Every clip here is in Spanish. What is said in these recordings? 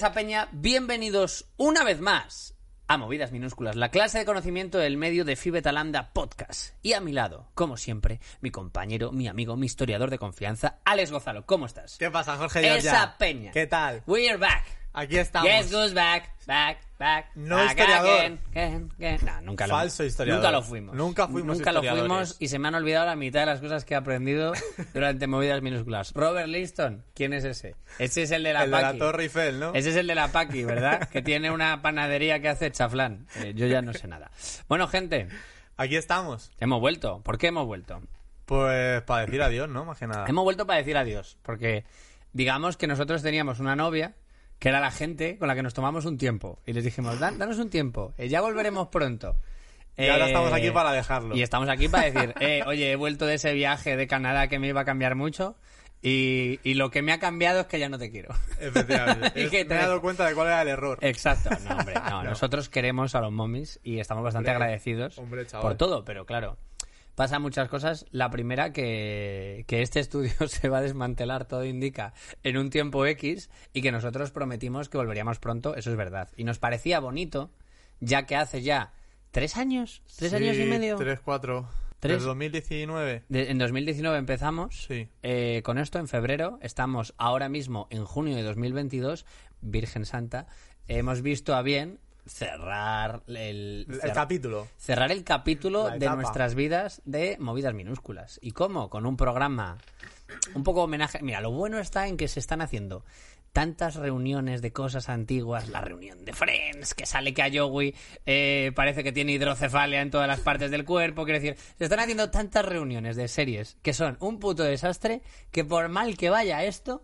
Esa peña, bienvenidos una vez más a Movidas Minúsculas, la clase de conocimiento del medio de Fibetalanda Podcast. Y a mi lado, como siempre, mi compañero, mi amigo, mi historiador de confianza, Alex Gozalo. ¿Cómo estás? ¿Qué pasa, Jorge? Esa peña. ¿Qué tal? We're back. Aquí estamos. Yes, goes back, back, back. No back historiador. again, again, again. Nunca lo, Falso historiador. Nunca lo fuimos. Nunca fuimos Nunca lo fuimos y se me han olvidado la mitad de las cosas que he aprendido durante Movidas Minúsculas. Robert Liston, ¿quién es ese? Ese es el de la El de la Paqui. Torre Eiffel, ¿no? Ese es el de la Paqui, ¿verdad? que tiene una panadería que hace chaflán. Eh, yo ya no sé nada. Bueno, gente, Aquí estamos. hemos vuelto. ¿Por qué hemos vuelto? Pues para decir adiós, ¿no? Más que nada. Hemos vuelto para decir adiós. Porque digamos que nosotros teníamos una novia que era la gente con la que nos tomamos un tiempo. Y les dijimos, "Dan- danos un tiempo. eh, ya volveremos pronto. Y ahora Eh, estamos aquí para dejarlo. Y estamos aquí para decir, eh, oye, he vuelto de ese viaje de Canadá que me iba a cambiar mucho. Y, y lo que me ha cambiado es que ya no te quiero. Efectivamente. Y Es- que Me he te- dado cuenta de cuál era el error. Exacto, no, hombre, no, nosotros queremos a los momis y estamos bastante Hombre, agradecidos hombre, por todo, pero claro, pasan muchas cosas. La primera, que, que este estudio se va a desmantelar, todo indica, en un tiempo X y que nosotros prometimos que volveríamos pronto, eso es verdad. Y nos parecía bonito, ya que hace ya tres años, tres Sí, años y medio. Tres, cuatro. Tres. Del 2019. De- en 2019 empezamos Sí. eh, con esto, en febrero. Estamos ahora mismo en junio de 2022, Virgen Santa. Hemos visto a bien cerrar el, capítulo. cerrar el capítulo de nuestras vidas de movidas minúsculas. ¿Y cómo? Con un programa un poco homenaje. Mira, lo bueno está en que se están haciendo tantas reuniones de cosas antiguas, la reunión de Friends, que sale que a Joey eh, parece que tiene hidrocefalia en todas las partes del cuerpo, quiero decir, se están haciendo tantas reuniones de series que son un puto desastre que por mal que vaya esto,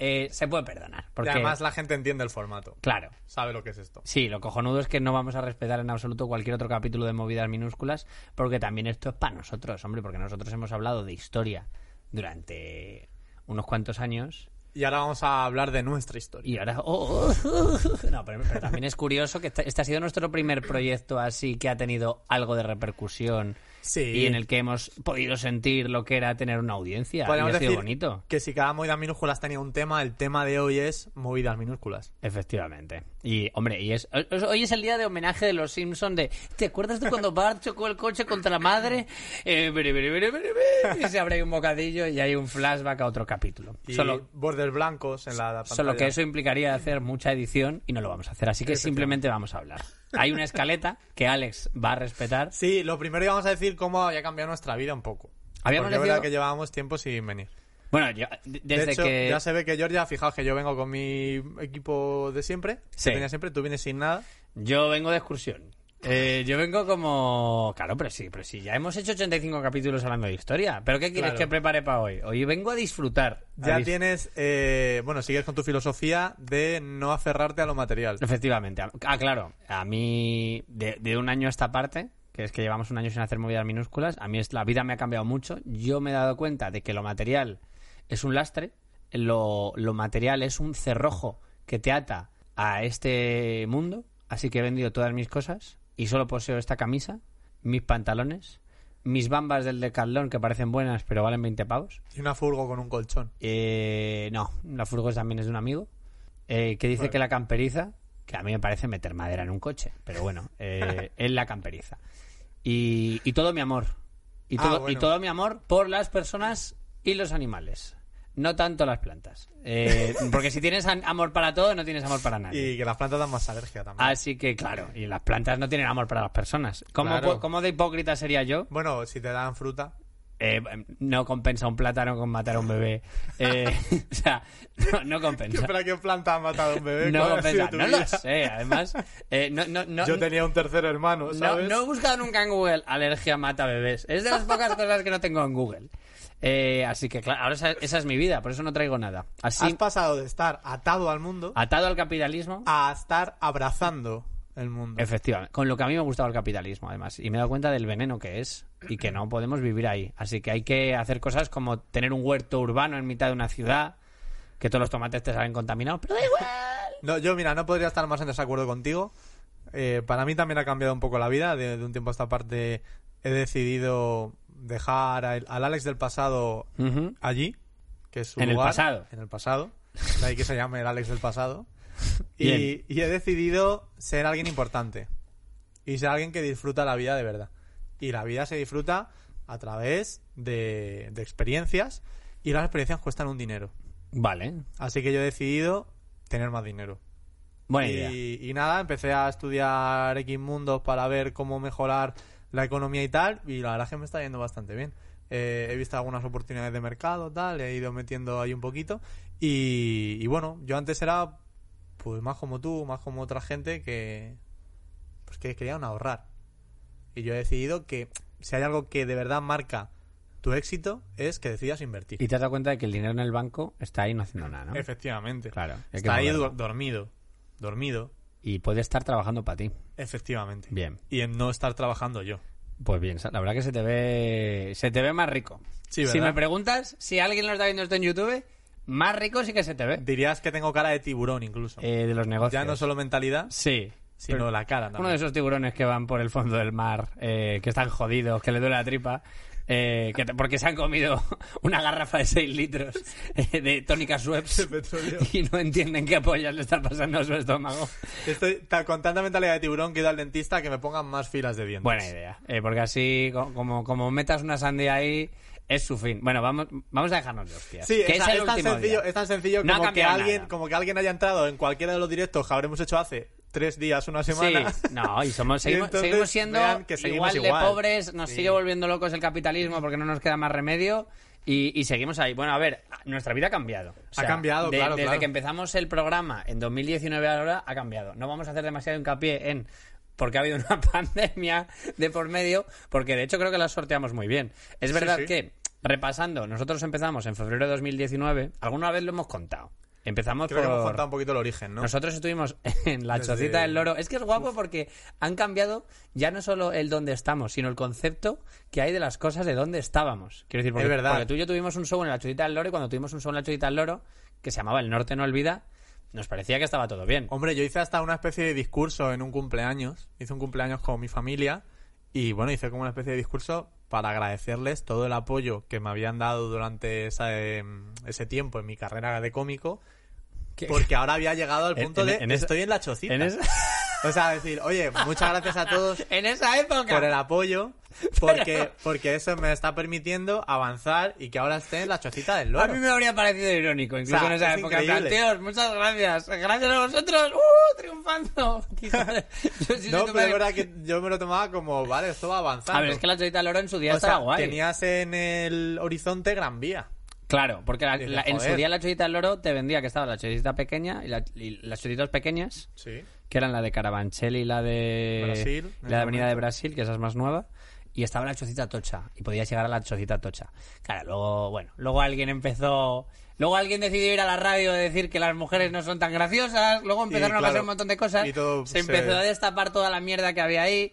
eh, se puede perdonar. Y Porque, además la gente entiende el formato. claro, Sabe lo que es esto. Sí, lo cojonudo es que no vamos a respetar en absoluto cualquier otro capítulo de movidas minúsculas, porque también esto es para nosotros, hombre, porque nosotros hemos hablado de historia durante unos cuantos años Y ahora vamos a hablar de nuestra historia. y ahora... oh, oh, oh. No, pero, pero también es curioso que este, este ha sido nuestro primer proyecto así que ha tenido algo de repercusión Sí. y en el que hemos podido sentir lo que era tener una audiencia. Y Podríamos ha sido decir bonito. que si cada movida minúsculas tenía un tema, el tema de hoy es movidas minúsculas. Efectivamente. Y, hombre, y es, hoy es el día de homenaje de los Simpsons de ¿te acuerdas de cuando Bart chocó el coche contra la madre? Eh, bere, bere, bere, bere, bere, y se abre un bocadillo y hay un flashback a otro capítulo. Y Solo, bordes blancos en la pantalla. solo que eso implicaría hacer mucha edición y no lo vamos a hacer. Así que simplemente vamos a hablar. Hay una escaleta que Alex va a respetar. Sí, lo primero íbamos a decir cómo había cambiado nuestra vida un poco. Habíamos Porque es verdad que llevábamos tiempo sin venir. Bueno, yo, de- desde de hecho, que... ya se ve que Georgia, fijaos que yo vengo con mi equipo de siempre, Sí. que tenía siempre, tú vienes sin nada. Yo vengo de excursión. Eh, yo vengo como... Claro, pero sí, pero sí, ya hemos hecho 85 capítulos hablando de historia. ¿Pero qué quieres Claro. que prepare para hoy? Hoy vengo a disfrutar. A Ya dis- tienes, eh, bueno, sigues con tu filosofía de no aferrarte a lo material. Efectivamente. Ah, claro. A mí, de, de un año a esta parte, que es que llevamos un año sin hacer movidas minúsculas, a mí es, la vida me ha cambiado mucho. Yo me he dado cuenta de que lo material es un lastre, lo, lo material es un cerrojo que te ata a este mundo, así que he vendido todas mis cosas y solo poseo esta camisa, mis pantalones, mis bambas del Decathlon que parecen buenas pero valen 20 pavos. Y una furgo con un colchón. Eh, no, la furgo también es de un amigo eh, que dice que la camperiza, que a mí me parece meter madera en un coche, pero bueno, eh, es la camperiza. Y, y todo mi amor. Y Ah, todo, y todo mi amor por las personas y los animales. No tanto las plantas. Eh, porque si tienes amor para todo, no tienes amor para nadie. Y que las plantas dan más alergia también. Así que, claro, y las plantas no tienen amor para las personas. ¿Cómo, Claro. cómo de hipócrita sería yo? Bueno, si te dan fruta. eh, no compensa un plátano con matar a un bebé. Eh, o sea, no, no compensa. ¿Para qué planta ha matado a un bebé? No ¿Cuál ha sido compensa. No lo vida? sé, además. eh, no, no, no, Yo tenía un tercer hermano, no, no he buscado nunca en Google alergia mata bebés. Es de las pocas cosas que no tengo en Google. Eh, así que, claro, ahora esa, esa es mi vida, por eso no traigo nada. Has pasado de estar atado al mundo atado al capitalismo, a estar abrazando el mundo. efectivamente, con lo que a mí me gustaba el capitalismo, además. Y me he dado cuenta del veneno que es y que no podemos vivir ahí. Así que hay que hacer cosas como tener un huerto urbano en mitad de una ciudad, que todos los tomates te salen contaminados, pero da igual. No, yo, mira, no podría estar más en desacuerdo contigo. Eh, para mí también ha cambiado un poco la vida. De, de un tiempo a esta parte he decidido dejar a- al Alex del pasado allí, que es su En el lugar, pasado. En el pasado. De ahí que se llame el Alex del pasado. Y, y he decidido ser alguien importante. Y ser alguien que disfruta la vida de verdad. Y la vida se disfruta a través de, de experiencias. Y las experiencias cuestan un dinero. Vale, Así que yo he decidido tener más dinero. buena idea. Y, y nada, empecé a estudiar X mundos para ver cómo mejorar la economía y tal, y la verdad es que me está yendo bastante bien. Eh, he visto algunas oportunidades de mercado, tal, he ido metiendo ahí un poquito. Y, y bueno, yo antes era pues más como tú, más como otra gente que pues que querían ahorrar. Y yo he decidido que si hay algo que de verdad marca tu éxito es que decidas invertir. Y te has dado cuenta de que el dinero en el banco está ahí no haciendo nada, ¿no? Efectivamente. Claro, Está ahí dormido. Dormido. Y puede estar trabajando para ti. Efectivamente. Bien. Y en no estar trabajando yo. Pues bien, la verdad que se te ve se te ve más rico. Sí, si me preguntas, si alguien lo está viendo esto en YouTube, más rico sí que se te ve. Dirías que tengo cara de tiburón incluso. Eh, de los negocios. ya no solo mentalidad, Sí. sino Pero la cara. Uno también. de esos tiburones que van por el fondo del mar, eh, que están jodidos, que le duele la tripa, eh, que te- porque se han comido una garrafa de 6 litros eh, de tónica Schweppes y no entienden qué pollas le está pasando a su estómago. Estoy con tanta mentalidad de tiburón que he ido al dentista que me pongan más filas de dientes. Buena idea, eh, porque así, co- como, como metas una sandía ahí, es su fin. Bueno, vamos, vamos a dejarnos de hostias. Sí, es, es el es tan sencillo, es tan sencillo No como, que alguien, nada. como que alguien haya entrado en cualquiera de los directos que habremos hecho hace tres días, una Sí, semana. no, y somos, seguimos, seguimos siendo vean que seguimos igual, igual. de pobres, nos Sí. sigue volviendo locos el capitalismo porque no nos queda más remedio y, y seguimos ahí. Bueno, a ver, nuestra vida ha cambiado. O Ha cambiado, de- claro, Desde claro. que empezamos el programa en 2019 ahora ha cambiado. No vamos a hacer demasiado hincapié en porque ha habido una pandemia de por medio, porque de hecho creo que la sorteamos muy bien. Es Sí, verdad sí. que, repasando, nosotros empezamos en febrero de 2019, alguna vez lo hemos contado. Empezamos Creo que hemos por... contado un poquito el origen, ¿no? Nosotros estuvimos en la Desde- chocita del loro. Es que es guapo porque han cambiado ya no solo el dónde estamos, sino el concepto que hay de las cosas de dónde estábamos. Quiero decir, porque, Es verdad. porque tú y yo tuvimos un show en la chocita del loro y cuando tuvimos un show en la chocita del loro, que se llamaba El Norte no olvida, nos parecía que estaba todo bien. Hombre, yo hice hasta una especie de discurso en un cumpleaños. Hice un cumpleaños con mi familia y bueno, hice como una especie de discurso para agradecerles todo el apoyo que me habían dado durante esa, eh, ese tiempo en mi carrera de cómico. ¿Qué? Porque ahora había llegado al punto en- de en esa- estoy en la chocita. Esa- O sea, decir, oye, muchas gracias a todos en esa época. por el apoyo, porque, porque eso me está permitiendo avanzar y que ahora esté en la chocita del A loro. mí me habría parecido irónico, incluso O sea, en esa es época. En plan, increíble. "Tíos, muchas gracias. Gracias a vosotros. ¡Uh! Triunfando. Yo No, pero es verdad que yo me lo tomaba como, vale, esto va avanzando. A ver, es que la chocita del loro en su día o estaba sea, guay. tenías en el horizonte Gran Vía. Claro, porque la- en su día la chocita del loro te vendía que estaba la chocita pequeña y, la- y las chocitas pequeñas, Sí. que eran la de Carabanchel y la de Brasil, la de Avenida de. Brasil, que esa es más nueva, y estaba la chocita tocha y podías llegar a la chocita tocha. Claro, luego, bueno, luego alguien empezó, luego alguien decidió ir a la radio y decir que las mujeres no son tan graciosas, luego empezaron a claro, pasar un montón de cosas, y todo se se- empezó a destapar toda la mierda que había ahí.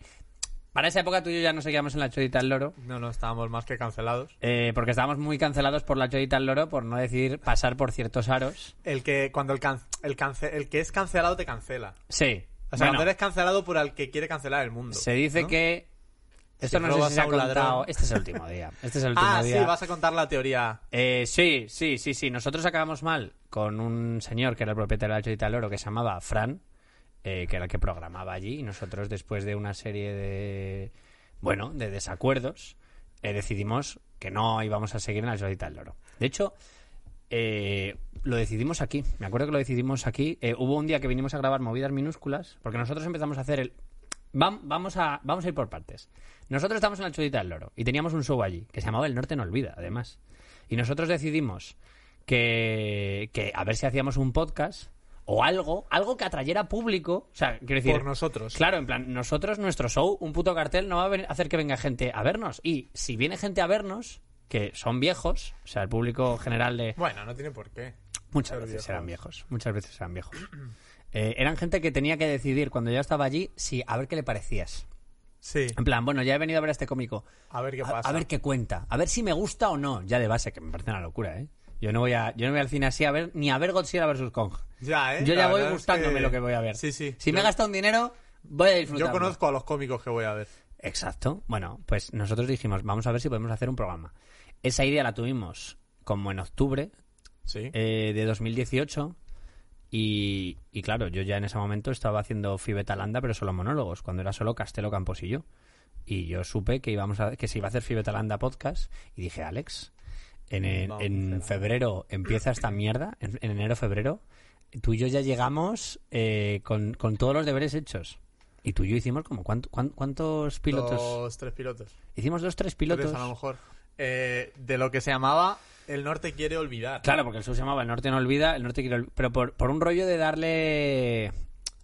Para esa época tú y yo ya no seguíamos en la chocita del loro. No, no, estábamos más que cancelados. Eh, porque estábamos muy cancelados por la chodita al loro, por no decir pasar por ciertos aros. El que, cuando el, can- el, cance- el que es cancelado te cancela. Sí. O sea, Bueno, cuando eres cancelado por el que quiere cancelar el mundo. se dice ¿no? que... Esto Si no sé si se ha contado... ladrón. Este es el último día. Este es el último Ah, día. sí, vas a contar la teoría. Eh, sí, sí, sí, sí. Nosotros acabamos mal con un señor que era el propietario de la Chodita del Oro que se llamaba Fran, eh, que era el que programaba allí. Y nosotros, después de una serie de, bueno, de desacuerdos, eh, decidimos que no íbamos a seguir en la Chodita del Oro. De hecho, eh, lo decidimos aquí. Me acuerdo que lo decidimos aquí. Hubo un día que vinimos a grabar movidas minúsculas, porque nosotros empezamos a hacer el, Vam- vamos, a, vamos a ir por partes. Nosotros estamos en la Chudita del Loro y teníamos un show allí que se llamaba El Norte no olvida, además. Y nosotros decidimos que, que a ver si hacíamos un podcast o algo, algo que atrayera público. O sea, quiero decir. Por nosotros. Claro, en plan, nosotros, nuestro show, un puto cartel, no va a hacer que venga gente a vernos. Y si viene gente a vernos, que son viejos, o sea, el público general de. Bueno, no tiene por qué. Muchas veces viejos. eran viejos, muchas veces eran viejos. Eh, eran gente que tenía que decidir cuando yo estaba allí si a ver qué le parecías. Sí. En plan, bueno, ya he venido a ver a este cómico. A ver qué A, pasa. a ver qué cuenta. A ver si me gusta o no. Ya de base, que me parece una locura, ¿eh? Yo no voy a, yo no voy al cine así a ver ni a ver Godzilla vs Kong. Ya, ¿eh? Yo ya voy es gustándome que- lo que voy a ver. Sí, sí. Si me he gastado un dinero, voy a disfrutar. Yo conozco a los cómicos que voy a ver. Exacto. Bueno, pues nosotros dijimos, vamos a ver si podemos hacer un programa. Esa idea la tuvimos como en octubre Sí. eh, de 2018 y, y claro, yo ya en ese momento estaba haciendo Fibetalanda, pero solo monólogos, cuando era solo Castelo Campos y yo. Y yo supe que íbamos a, que se iba a hacer Fibetalanda podcast y dije, Alex, en, a en febrero empieza esta mierda, en, en enero, febrero, tú y yo ya llegamos eh, con, con todos los deberes hechos. Y tú y yo hicimos como, ¿cuánto- cuán- ¿cuántos pilotos? Dos, tres pilotos. Hicimos dos, tres pilotos. Tres a lo mejor. Eh, de lo que se llamaba El Norte quiere olvidar. Claro, porque el show se llamaba El Norte no olvida, El Norte quiere olvidar. Pero por, por un rollo de darle.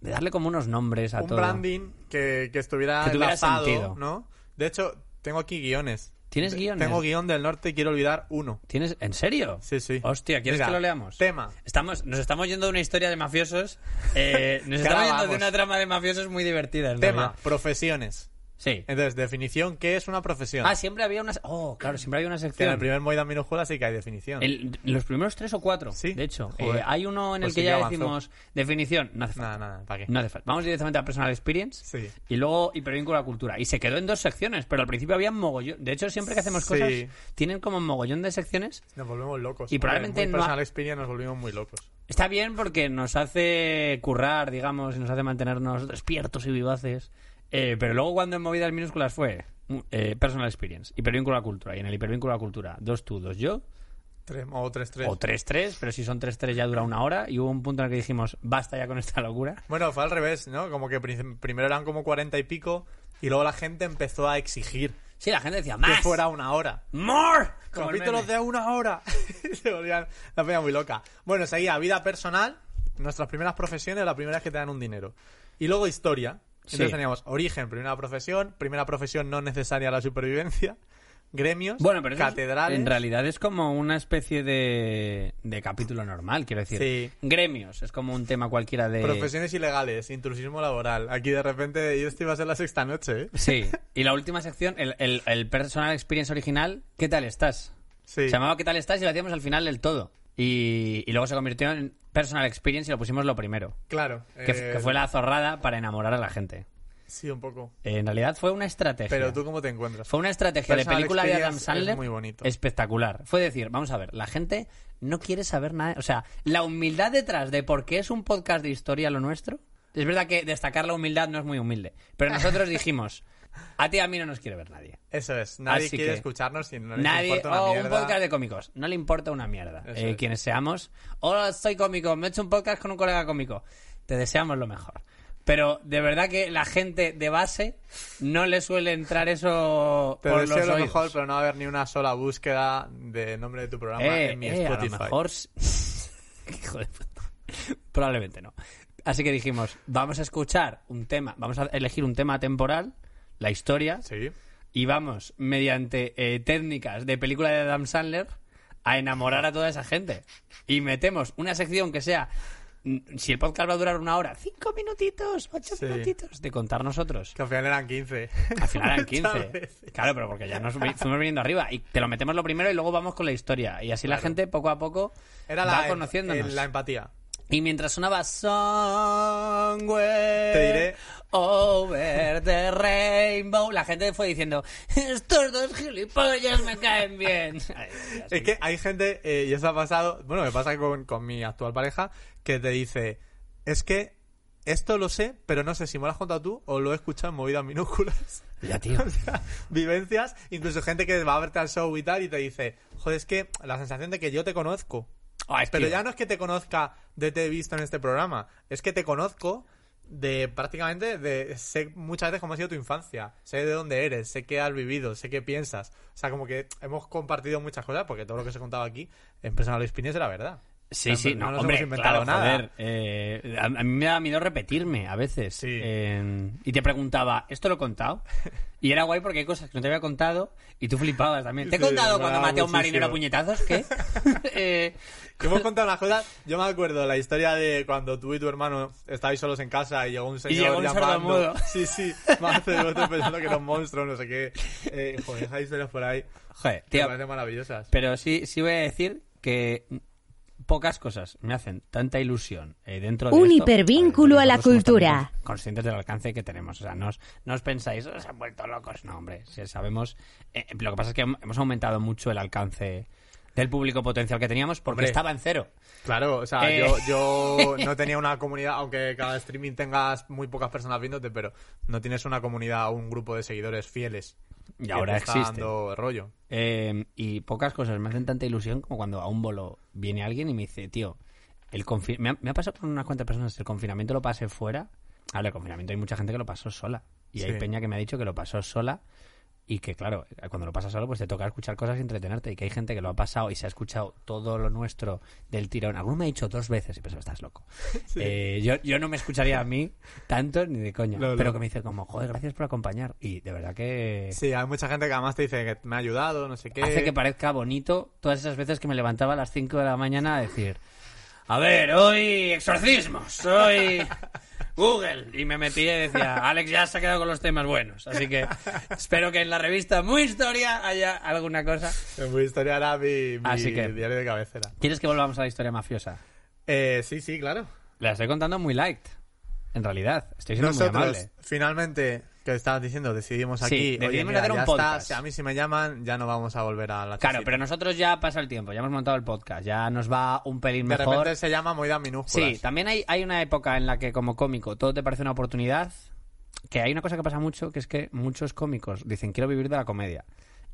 de darle como unos nombres a Un todo. branding que, que estuviera Que tuviera enlazado, sentido. ¿no? De hecho, tengo aquí guiones. ¿Tienes guiones? Tengo guion del Norte quiero olvidar uno. ¿Tienes... ¿En serio? Sí, sí. Hostia, ¿quieres Mira, que lo leamos? Tema. Estamos, nos estamos yendo de una historia de mafiosos. eh, nos estamos yendo de una trama de mafiosos muy divertida. Tema, realidad. profesiones. Sí. Entonces, definición, ¿qué es una profesión? Ah, siempre había una. Oh, claro, siempre había una Que en sección. el primer Moida minúscula sí que hay definición. El- los primeros tres o cuatro, Sí. de hecho. Eh, hay uno en Pues el que sí ya que avanzó. decimos definición. No hace falta. Nada, nada, ¿para qué? No hace falta. Vamos directamente a Personal Experience. Sí. Y luego hipervínculo a la cultura. Y se quedó en dos secciones, pero al principio había mogollón. De hecho, siempre que hacemos Sí. cosas, tienen como mogollón de secciones. Nos volvemos locos. Y probablemente no ha- personal experience nos volvimos muy locos. Está bien porque nos hace currar, digamos, y nos hace mantenernos despiertos y vivaces. Eh, pero luego cuando en movidas minúsculas fue mm, eh, Personal Experience, hipervínculo a la cultura. Y en el hipervínculo a la cultura, dos tú, dos yo. Tres, o tres, tres. O tres, tres, pero si son tres, tres ya dura una hora. Y hubo un punto en el que dijimos, basta ya con esta locura. Bueno, fue al revés, ¿no? Como que prim- primero eran como cuarenta y pico y luego la gente empezó a exigir Sí, la gente decía, que más, fuera una hora. more. Como Capítulos de una hora. Se volvían la peña muy loca. Bueno, seguía vida personal, nuestras primeras profesiones, la primera es que te dan un dinero. Y luego historia. Entonces Sí. teníamos origen, primera profesión, primera profesión no necesaria a la supervivencia, gremios, Bueno, pero catedrales. en realidad es como una especie de, de capítulo normal, quiero decir. Sí. Gremios, es como un tema cualquiera de... Profesiones ilegales, intrusismo laboral. Aquí de repente, y esto iba a ser la sexta noche, ¿eh? Sí. Y la última sección, el, el, el Personal Experience original, ¿qué tal estás? Sí. Se llamaba ¿Qué tal estás? y lo hacíamos al final del todo. Y, y luego se convirtió en Personal Experience y lo pusimos lo primero. Claro. Que, eh, que fue la zorrada para enamorar a la gente. Sí, un poco. Eh, en realidad fue una estrategia. Pero tú, ¿cómo te encuentras? Fue una estrategia de película de Adam Sandler es muy bonito. espectacular. Fue decir, vamos a ver, la gente no quiere saber nada. O sea, la humildad detrás de por qué es un podcast de historia lo nuestro. Es verdad que destacar la humildad no es muy humilde. Pero nosotros dijimos, a ti a mí no nos quiere ver nadie. Eso es. Nadie Así quiere que- escucharnos y no Nadie, importa una o un mierda. podcast de cómicos. No le importa una mierda. Eh, es. Quienes seamos. Hola, soy cómico. Me he hecho un podcast con un colega cómico. Te deseamos lo mejor. Pero de verdad que la gente de base no le suele entrar eso Te por deseo los lo oídos. mejor, pero no va a haber ni una sola búsqueda de nombre de tu programa Eh, en mi eh, a lo Spotify. mejor... s- Hijo de puta. Probablemente no. Así que dijimos, vamos a escuchar un tema, vamos a elegir un tema temporal, la historia, Sí. Y vamos, mediante eh, técnicas de película de Adam Sandler, a enamorar a toda esa gente. Y metemos una sección que sea, mm, si el podcast va a durar una hora, cinco minutitos, ocho Sí. minutitos, de contar nosotros. Que al final eran 15. Al final eran Muchas 15. veces. Claro, pero porque ya nos fuimos viniendo arriba. Y te lo metemos lo primero y luego vamos con la historia. Y así la gente poco a poco Era va la, conociéndonos. el- la empatía. Y mientras sonaba Somewhere Te diré- Over the Rainbow, la gente fue diciendo: Estos dos gilipollas me caen bien. Ay, Dios. Es que hay gente, eh, y eso ha pasado, bueno, me pasa con, con mi actual pareja, que te dice, es que esto lo sé, pero no sé si me lo has contado tú o lo he escuchado en movidas minúsculas. Ya, tío. O sea, vivencias, incluso gente que va a verte al show y tal y te dice, joder, es que la sensación de que yo te conozco. Ay, Pero tío. ya no es que te conozca de te he visto en este programa, es que te conozco de prácticamente de sé muchas veces cómo ha sido tu infancia, sé de dónde eres, sé qué has vivido, sé qué piensas. O sea, como que hemos compartido muchas cosas porque todo lo que se contaba aquí en Personal Experience era verdad. Sí, sí, no, nos hombre, hemos inventado claro, nada. joder, eh, a, a mí me da miedo repetirme a veces. Sí. Eh, y te preguntaba, ¿esto lo he contado? Y era guay porque hay cosas que no te había contado y tú flipabas también. ¿Te he Sí, contado me cuando maté a un marinero a puñetazos? ¿Qué? Eh, Que hemos contado unas cosas. Yo me acuerdo la historia de cuando tú y tu hermano estabais solos en casa y llegó un señor llegó un llamando. Sí, sí. Más de otro pensando que era un monstruo, no sé qué. Eh, joder, esas historias por ahí joder, me tío, parecen maravillosas. pero sí, sí voy a decir que pocas cosas me hacen tanta ilusión eh, dentro de Un esto. hipervínculo a la cultura. Conscientes del alcance que tenemos. O sea, no os, no os pensáis, "Oh, se han vuelto locos. No, hombre, si sabemos. eh, lo que pasa es que hem- hemos aumentado mucho el alcance del público potencial que teníamos porque Hombre. estaba en cero. Claro, o sea, Eh. yo, yo no tenía una comunidad, aunque cada streaming tengas muy pocas personas viéndote, pero no tienes una comunidad o un grupo de seguidores fieles. Y ahora está existe. dando rollo. Eh, y pocas cosas me hacen tanta ilusión como cuando a un bolo viene alguien y me dice, tío, el confi- me, ha, me ha pasado con unas cuantas personas, el confinamiento lo pasé fuera. Ahora, el confinamiento hay mucha gente que lo pasó sola. Y hay peña que me ha dicho que lo pasó sola y que, claro, cuando lo pasas solo, pues te toca escuchar cosas y entretenerte. Y que hay gente que lo ha pasado y se ha escuchado todo lo nuestro del tirón. Alguno me ha dicho dos veces y pensaba, estás loco. Eh, yo, yo no me escucharía a mí tanto ni de coña. No, no. Pero que me dice como, joder, gracias por acompañar. Y de verdad que... Sí, hay mucha gente que además te dice que me ha ayudado, no sé qué. hace que parezca bonito todas esas veces que me levantaba a las 5 de la mañana a decir, a ver, hoy exorcismos, hoy Google. Y me metí y decía, Alex ya se ha quedado con los temas buenos. Así que espero que en la revista Muy Historia haya alguna cosa. En mi historia era mi, mi Así que- diario de cabecera. ¿Quieres que volvamos a la historia mafiosa? Eh, sí, sí, claro. La estoy contando muy light, en realidad. Estoy siendo muy amable. finalmente, que estabas diciendo, decidimos Sí, aquí. oye, decidimos mira, hacer un ya podcast. está, si a mí si me llaman, ya no vamos a volver a la Claro, pero nosotros ya pasa el tiempo, ya hemos montado el podcast, ya nos va un pelín De mejor. repente se llama Moidas minúsculas. Sí, también hay, hay una época en la que como cómico todo te parece una oportunidad, que hay una cosa que pasa mucho, que es que muchos cómicos dicen quiero vivir de la comedia.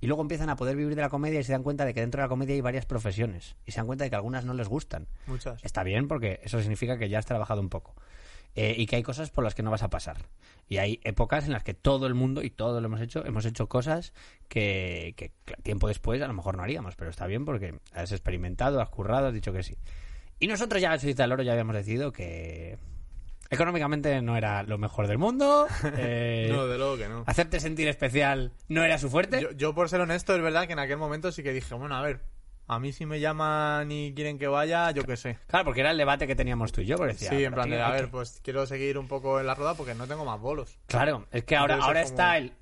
Y luego empiezan a poder vivir de la comedia y se dan cuenta de que dentro de la comedia hay varias profesiones. Y se dan cuenta de que algunas no les gustan. Muchas. Está bien porque eso significa que ya has trabajado un poco. Eh, y que hay cosas por las que no vas a pasar. Y hay épocas en las que todo el mundo, y todo lo hemos hecho, hemos hecho cosas que, tiempo después a lo mejor no haríamos, pero está bien porque has experimentado, has currado, has dicho que sí. Y nosotros ya, Suiza del Oro, ya habíamos decidido que económicamente no era lo mejor del mundo. eh, No, de luego que no. hacerte sentir especial no era su fuerte. Yo, yo, por ser honesto, es verdad que en aquel momento sí que dije, bueno, a ver, a mí si me llaman y quieren que vaya, yo qué sé. Claro, porque era el debate que teníamos tú y yo. porque decía, sí, en plan de, a ver, pues quiero seguir un poco en la rueda porque no tengo más bolos. Claro, es que ahora, Entonces ahora es como- está el...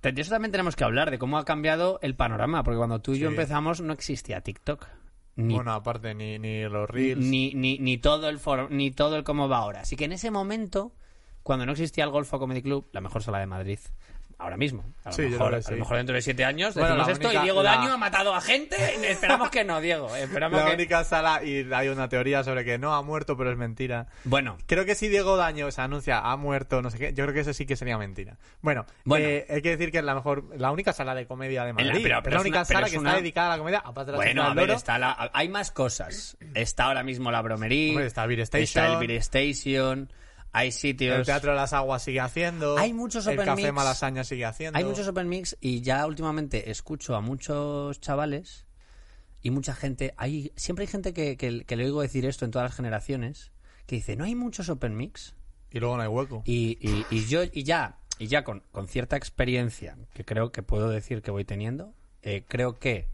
De eso también tenemos que hablar, de cómo ha cambiado el panorama, porque cuando tú y yo Sí. empezamos no existía TikTok. Ni, Bueno, aparte, ni, ni los reels. ni, ni, ni todo el foro- ni todo el cómo va ahora. Así que en ese momento, cuando no existía el Golfo Comedy Club, la mejor sala de Madrid, ahora mismo. A lo, Sí, mejor, a lo dentro de siete años Bueno, decimos la esto y Diego la- Daño ha matado a gente. Esperamos que no, Diego. Esperamos La que... única sala, y hay una teoría sobre que no ha muerto, pero es mentira. Bueno, Creo que si Diego Daño se anuncia ha muerto, no sé qué, yo creo que eso sí que sería mentira. Bueno, Bueno. eh, hay que decir que es la mejor, la única sala de comedia de la- Madrid. pero- es pero la es única una- sala es que una- está dedicada a la comedia, aparte de la Bueno, a ver, está la- hay más cosas. Está ahora mismo la Bromería. Hombre, está Beer Está Station. el Beer Station. Hay sitios. El Teatro de las Aguas sigue haciendo. Hay muchos El open Café mix. Malasaña sigue haciendo. Hay muchos open mix y ya últimamente escucho a muchos chavales y mucha gente. Hay, siempre hay gente que, que, que le oigo decir esto en todas las generaciones que dice: No hay muchos open mix. Y luego no hay hueco. Y, y, y yo, y ya, y ya con, con cierta experiencia que creo que puedo decir que voy teniendo, eh, creo que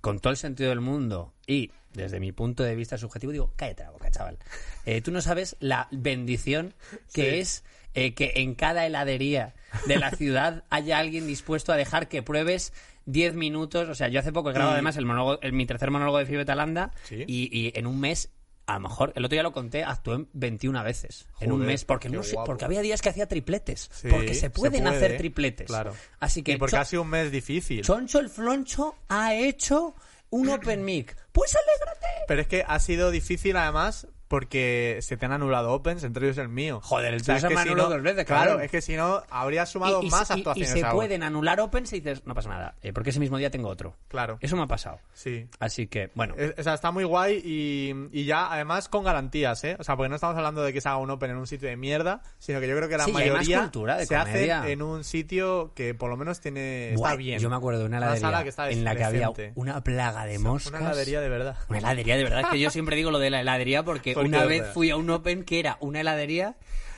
con todo el sentido del mundo y desde mi punto de vista subjetivo, digo, cállate la boca, chaval. Eh, tú no sabes la bendición que Sí. es eh, que en cada heladería de la ciudad haya alguien dispuesto a dejar que pruebes 10 minutos. O sea, yo hace poco he grabado Y- además el monólogo, el- mi tercer monólogo de Fibe Talanda Sí. y, y en un mes, a lo mejor, el otro día lo conté, actué 21 veces en un mes, porque, no sé, guapo. porque había días que hacía tripletes. Sí, porque se se pueden puede, hacer tripletes. Claro. Así que y porque ha sido un mes difícil. Choncho el Floncho ha hecho un open mic. Pues alégrate. Pero es que ha sido difícil además porque se te han anulado Opens, entre ellos el mío. Joder, el O sea, se me si anuló no- dos veces, Claro, es que si no, habría sumado y, y más y- actuaciones. Y, se aún. pueden anular Opens y dices, no pasa nada, eh, porque ese mismo día tengo otro. Claro. Eso me ha pasado. Sí. Así que, bueno. Es- o sea, está muy guay y, ya, además, con garantías, ¿eh? O sea, porque no estamos hablando de que se haga un Open en un sitio de mierda, sino que yo creo que la Sí, mayoría se comedia. hacen en un sitio que por lo menos tiene Buah, está bien. Yo me acuerdo de una heladería sala que está en la que había una plaga de moscas. Una heladería de verdad. Una heladería, de verdad, es que yo siempre digo lo de la heladería Porque una vez verdad. fui a un Open que era una heladería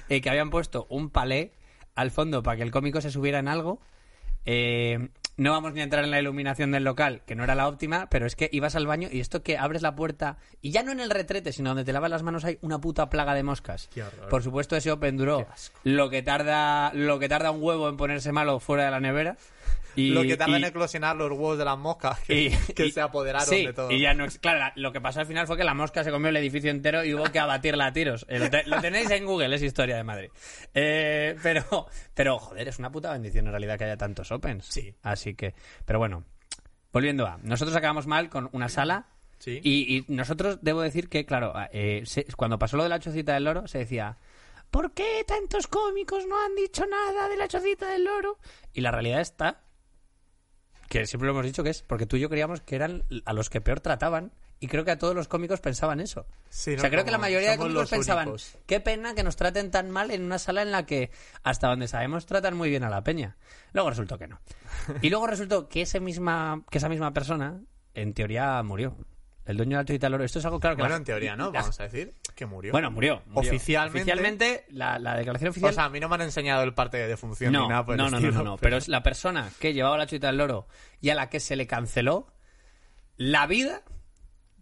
eh, que habían puesto un palé al fondo para que el cómico se subiera en algo. Eh, no vamos ni a entrar en la iluminación del local, que no era la óptima, pero es que ibas al baño y esto que abres la puerta y ya no en el retrete, sino donde te lavas las manos hay una puta plaga de moscas. Por supuesto ese Open duró lo que tarda lo que tarda un huevo en ponerse malo fuera de la nevera. Y, lo que tarda en eclosionar los huevos de las moscas que, y- que y- se apoderaron sí, de todo. Y ya no, claro, la- lo que pasó al final fue que la mosca se comió el edificio entero y hubo que abatirla a tiros. Eh, Lo, te- lo tenéis en Google, es historia de Madrid. Eh, pero, pero, joder, es una puta bendición en realidad que haya tantos Opens. Sí. Así que, pero bueno, volviendo a. Nosotros acabamos mal con una sala. Sí. Y, y nosotros, debo decir que, claro, eh, se- cuando pasó lo de la chocita del loro, se decía. ¿Por qué tantos cómicos no han dicho nada de la chocita del loro? Y la realidad está que siempre lo hemos dicho que es porque tú y yo creíamos que eran a los que peor trataban y creo que a todos los cómicos pensaban eso. Sí, o sea, creo que la mayoría de cómicos pensaban, únicos. qué pena que nos traten tan mal en una sala en la que hasta donde sabemos tratan muy bien a la peña. Luego resultó que no. Y luego resultó que ese misma que esa misma persona en teoría murió. El dueño de la del Loro. Esto es algo claro que Bueno, la- en teoría, ¿no? Vamos a decir que murió. Bueno, murió. murió. Oficialmente- Oficialmente, la, la declaración oficial o sea, a mí no me han enseñado el parte de defunción no, ni nada por no, no, no, estilo, no, no, pero es la persona que llevaba la chuita del loro y a la que se le canceló la vida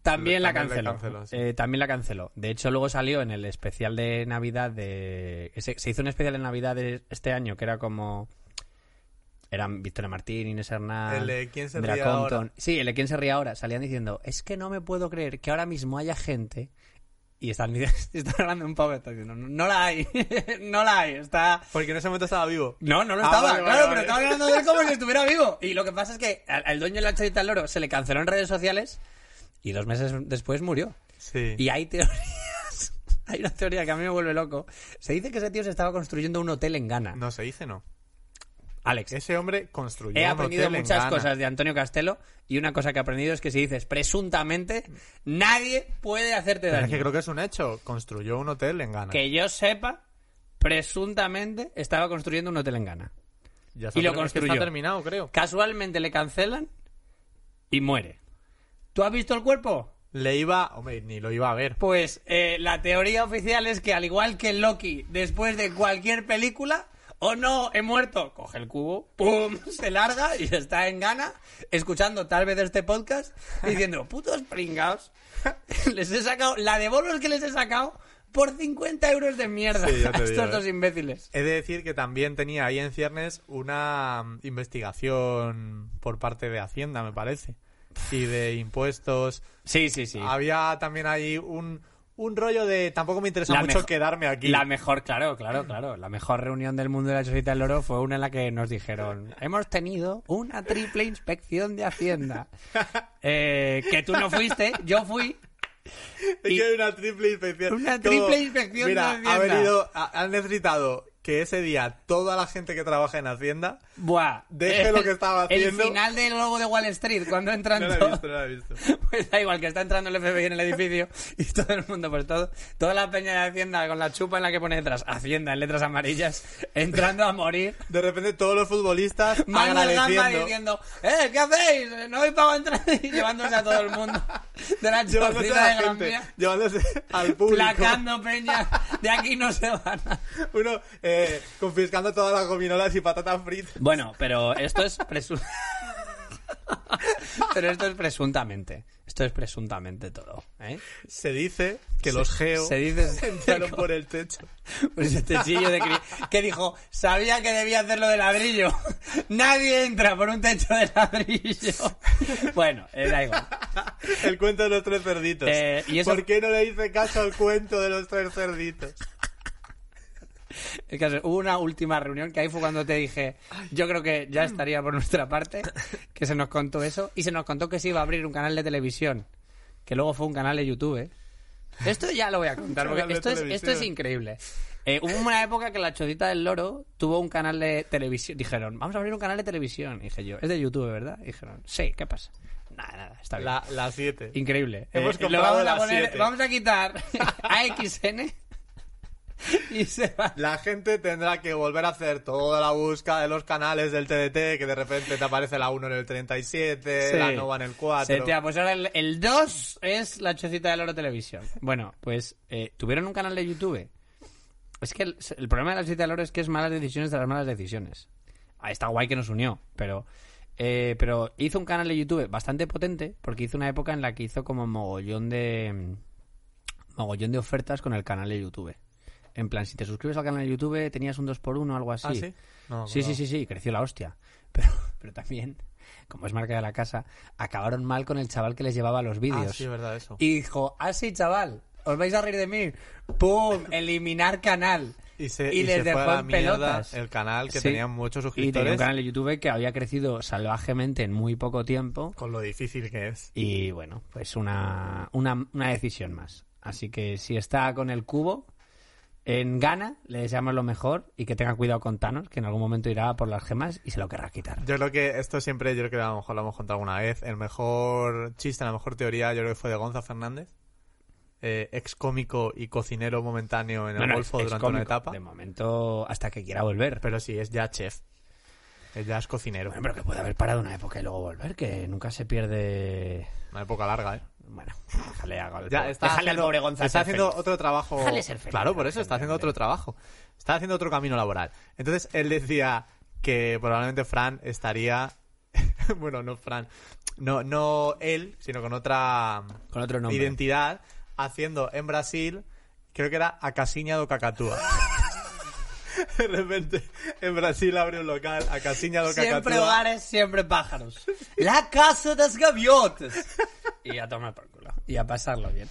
también la También canceló. canceló, sí. Eh, también la canceló. De hecho, luego salió en el especial de Navidad de... Se, se hizo un especial de Navidad de este año que era como... Eran Victoria Martín, Inés Hernán... El de ¿Quién se Andrea ríe Compton. ahora? Sí, el de quién se ríe ahora. Salían diciendo, es que no me puedo creer que ahora mismo haya gente... Y están, están hablando de un está diciendo, no, no la hay, no la hay, está... Porque en ese momento estaba vivo. No, no lo Ah, estaba, vale, claro, vale. pero estaba hablando de él como si estuviera vivo. Y lo que pasa es que al, al dueño de la chorita del loro se le canceló en redes sociales y dos meses después murió. Sí. Y hay teorías. Hay una teoría que a mí me vuelve loco. Se dice que ese tío se estaba construyendo un hotel en Ghana. No se dice, no. Alex, Ese hombre construyó he un aprendido hotel en muchas Ghana. cosas de Antonio Castelo y una cosa que he aprendido es que si dices presuntamente, nadie puede hacerte Pero daño. es que creo que es un hecho. Construyó un hotel en Ghana. Que yo sepa, presuntamente estaba construyendo un hotel en Ghana. Ya y lo construyó. Está terminado, creo. Casualmente le cancelan y muere. ¿Tú has visto el cuerpo? Le iba... Hombre, ni lo iba a ver. Pues eh, la teoría oficial es que al igual que Loki, después de cualquier película, o no, he muerto, coge el cubo, pum, se larga y está en gana, escuchando tal vez este podcast, diciendo, putos pringaos, les he sacado, la de bolos que les he sacado por 50 euros de mierda Sí, a estos eh. dos imbéciles. He de decir que también tenía ahí en ciernes una mm, investigación por parte de Hacienda, me parece. Y de impuestos. Sí, sí, sí. Había también ahí un, un rollo de... Tampoco me interesa La mucho quedarme aquí. La mejor, claro, claro, claro. La mejor reunión del mundo de la Chocita del Oro fue una en la que nos dijeron, hemos tenido una triple inspección de Hacienda. Eh, que tú no fuiste, yo fui. Es Y- que hay una triple inspección. Una triple inspección Mira, de ha Hacienda. venido... ha- Han necesitado que ese día toda la gente que trabaja en Hacienda... Buah. Deje lo que estaba haciendo. El final del logo de Wall Street, cuando entran No lo he visto, no lo he visto. Pues da igual que está entrando el FBI en el edificio y todo el mundo, pues todo, toda la peña de Hacienda con la chupa en la que pone detrás Hacienda en letras amarillas, entrando a morir. De repente todos los futbolistas el agradeciendo. diciendo, ¡eh, qué hacéis! No habéis pagado entrada y llevándose a todo el mundo de la Llevándose a de la Gran gente, Vía, llevándose al público. placando peña, de aquí no se van. Uno eh, confiscando todas las gominolas y patatas fritas. Bueno, pero esto es presu- Pero esto es presuntamente. Esto es presuntamente todo, ¿eh? Se dice que los geos Se dice entraron por el techo. Pues ese techillo de cri- que dijo, sabía que debía hacerlo de ladrillo. Nadie entra por un techo de ladrillo. Bueno, eh, da igual. El cuento de los tres cerditos. Eh, y eso- ¿Por qué no le hice caso al cuento de los tres cerditos? El caso, hubo una última reunión que ahí fue cuando te dije, yo creo que ya estaría por nuestra parte, que se nos contó eso, y se nos contó que se iba a abrir un canal de televisión, que luego fue un canal de YouTube, ¿eh? Esto ya lo voy a contar, porque esto es, esto es increíble. Eh, hubo una época que la chocita del loro tuvo un canal de televisión. Dijeron, vamos a abrir un canal de televisión. Dije yo, es de YouTube, ¿verdad? Dijeron, sí, ¿qué pasa? Nada, nada, está bien. La, la 7. Increíble. Hemos Eh, lo vamos, a poner- siete. vamos a quitar AXN y se va. La gente tendrá que volver a hacer toda la búsqueda de los canales del TDT, que de repente te aparece la 1 en el 37, Sí. la Nova en el 4. Se te ha- pues ahora el, el 2 es la chocita del oro televisión. Bueno, pues eh, tuvieron un canal de YouTube. Es que el, el problema de la chocita del oro es que es malas decisiones de las malas decisiones. Ah, está guay que nos unió, pero... eh, pero hizo un canal de YouTube bastante potente porque hizo una época en la que hizo como mogollón de... mogollón de ofertas con el canal de YouTube. En plan, si te suscribes al canal de YouTube tenías un 2x1 o algo así. ¿Ah, sí? No, Sí, sí, sí, sí, creció la hostia. Pero, pero también, como es marca de la casa, acabaron mal con el chaval que les llevaba los Ah, vídeos. sí, es verdad eso. y dijo, ah, sí, chaval, os vais a reír de mí. ¡Pum! Eliminar canal. Y se, y y les se dejó fue a la pelotas. el canal que Sí. tenía muchos Y tenía suscriptores un canal de YouTube que había crecido salvajemente en muy poco tiempo. con lo difícil que es. Y bueno, pues una, una, una decisión más. Así que si está con el cubo en gana, le deseamos lo mejor y que tenga cuidado con Thanos, que en algún momento irá por las gemas y se lo querrá quitar. Yo creo que esto siempre, yo creo que a lo mejor lo hemos contado alguna vez. El mejor chiste, la mejor teoría, yo creo que fue de Gonza Fernández. Eh, ex cómico y cocinero momentáneo en el Golfo durante una etapa. De momento, hasta que quiera volver. Pero sí, es ya chef. Es ya es cocinero. Bueno, pero que puede haber parado una época y luego volver, que nunca se pierde. Una época larga, ¿eh? Bueno, déjale, el Ya pobre- está déjale al haciendo, pobre Gonzalo. está haciendo feliz. otro trabajo. Déjale ser feliz, claro, por eso está haciendo otro trabajo. Está haciendo otro camino laboral. Entonces él decía que probablemente Fran estaría. bueno, no Fran. No, no él, sino con otra Con otro nombre. identidad, haciendo en Brasil, creo que era Acasiña do Cacatúa. De repente, en Brasil abre un local, Acasiña do Siempre Cacatúa. hogares, siempre pájaros. La casa de las gaviotas. Y a tomar por culo. Y a pasarlo bien.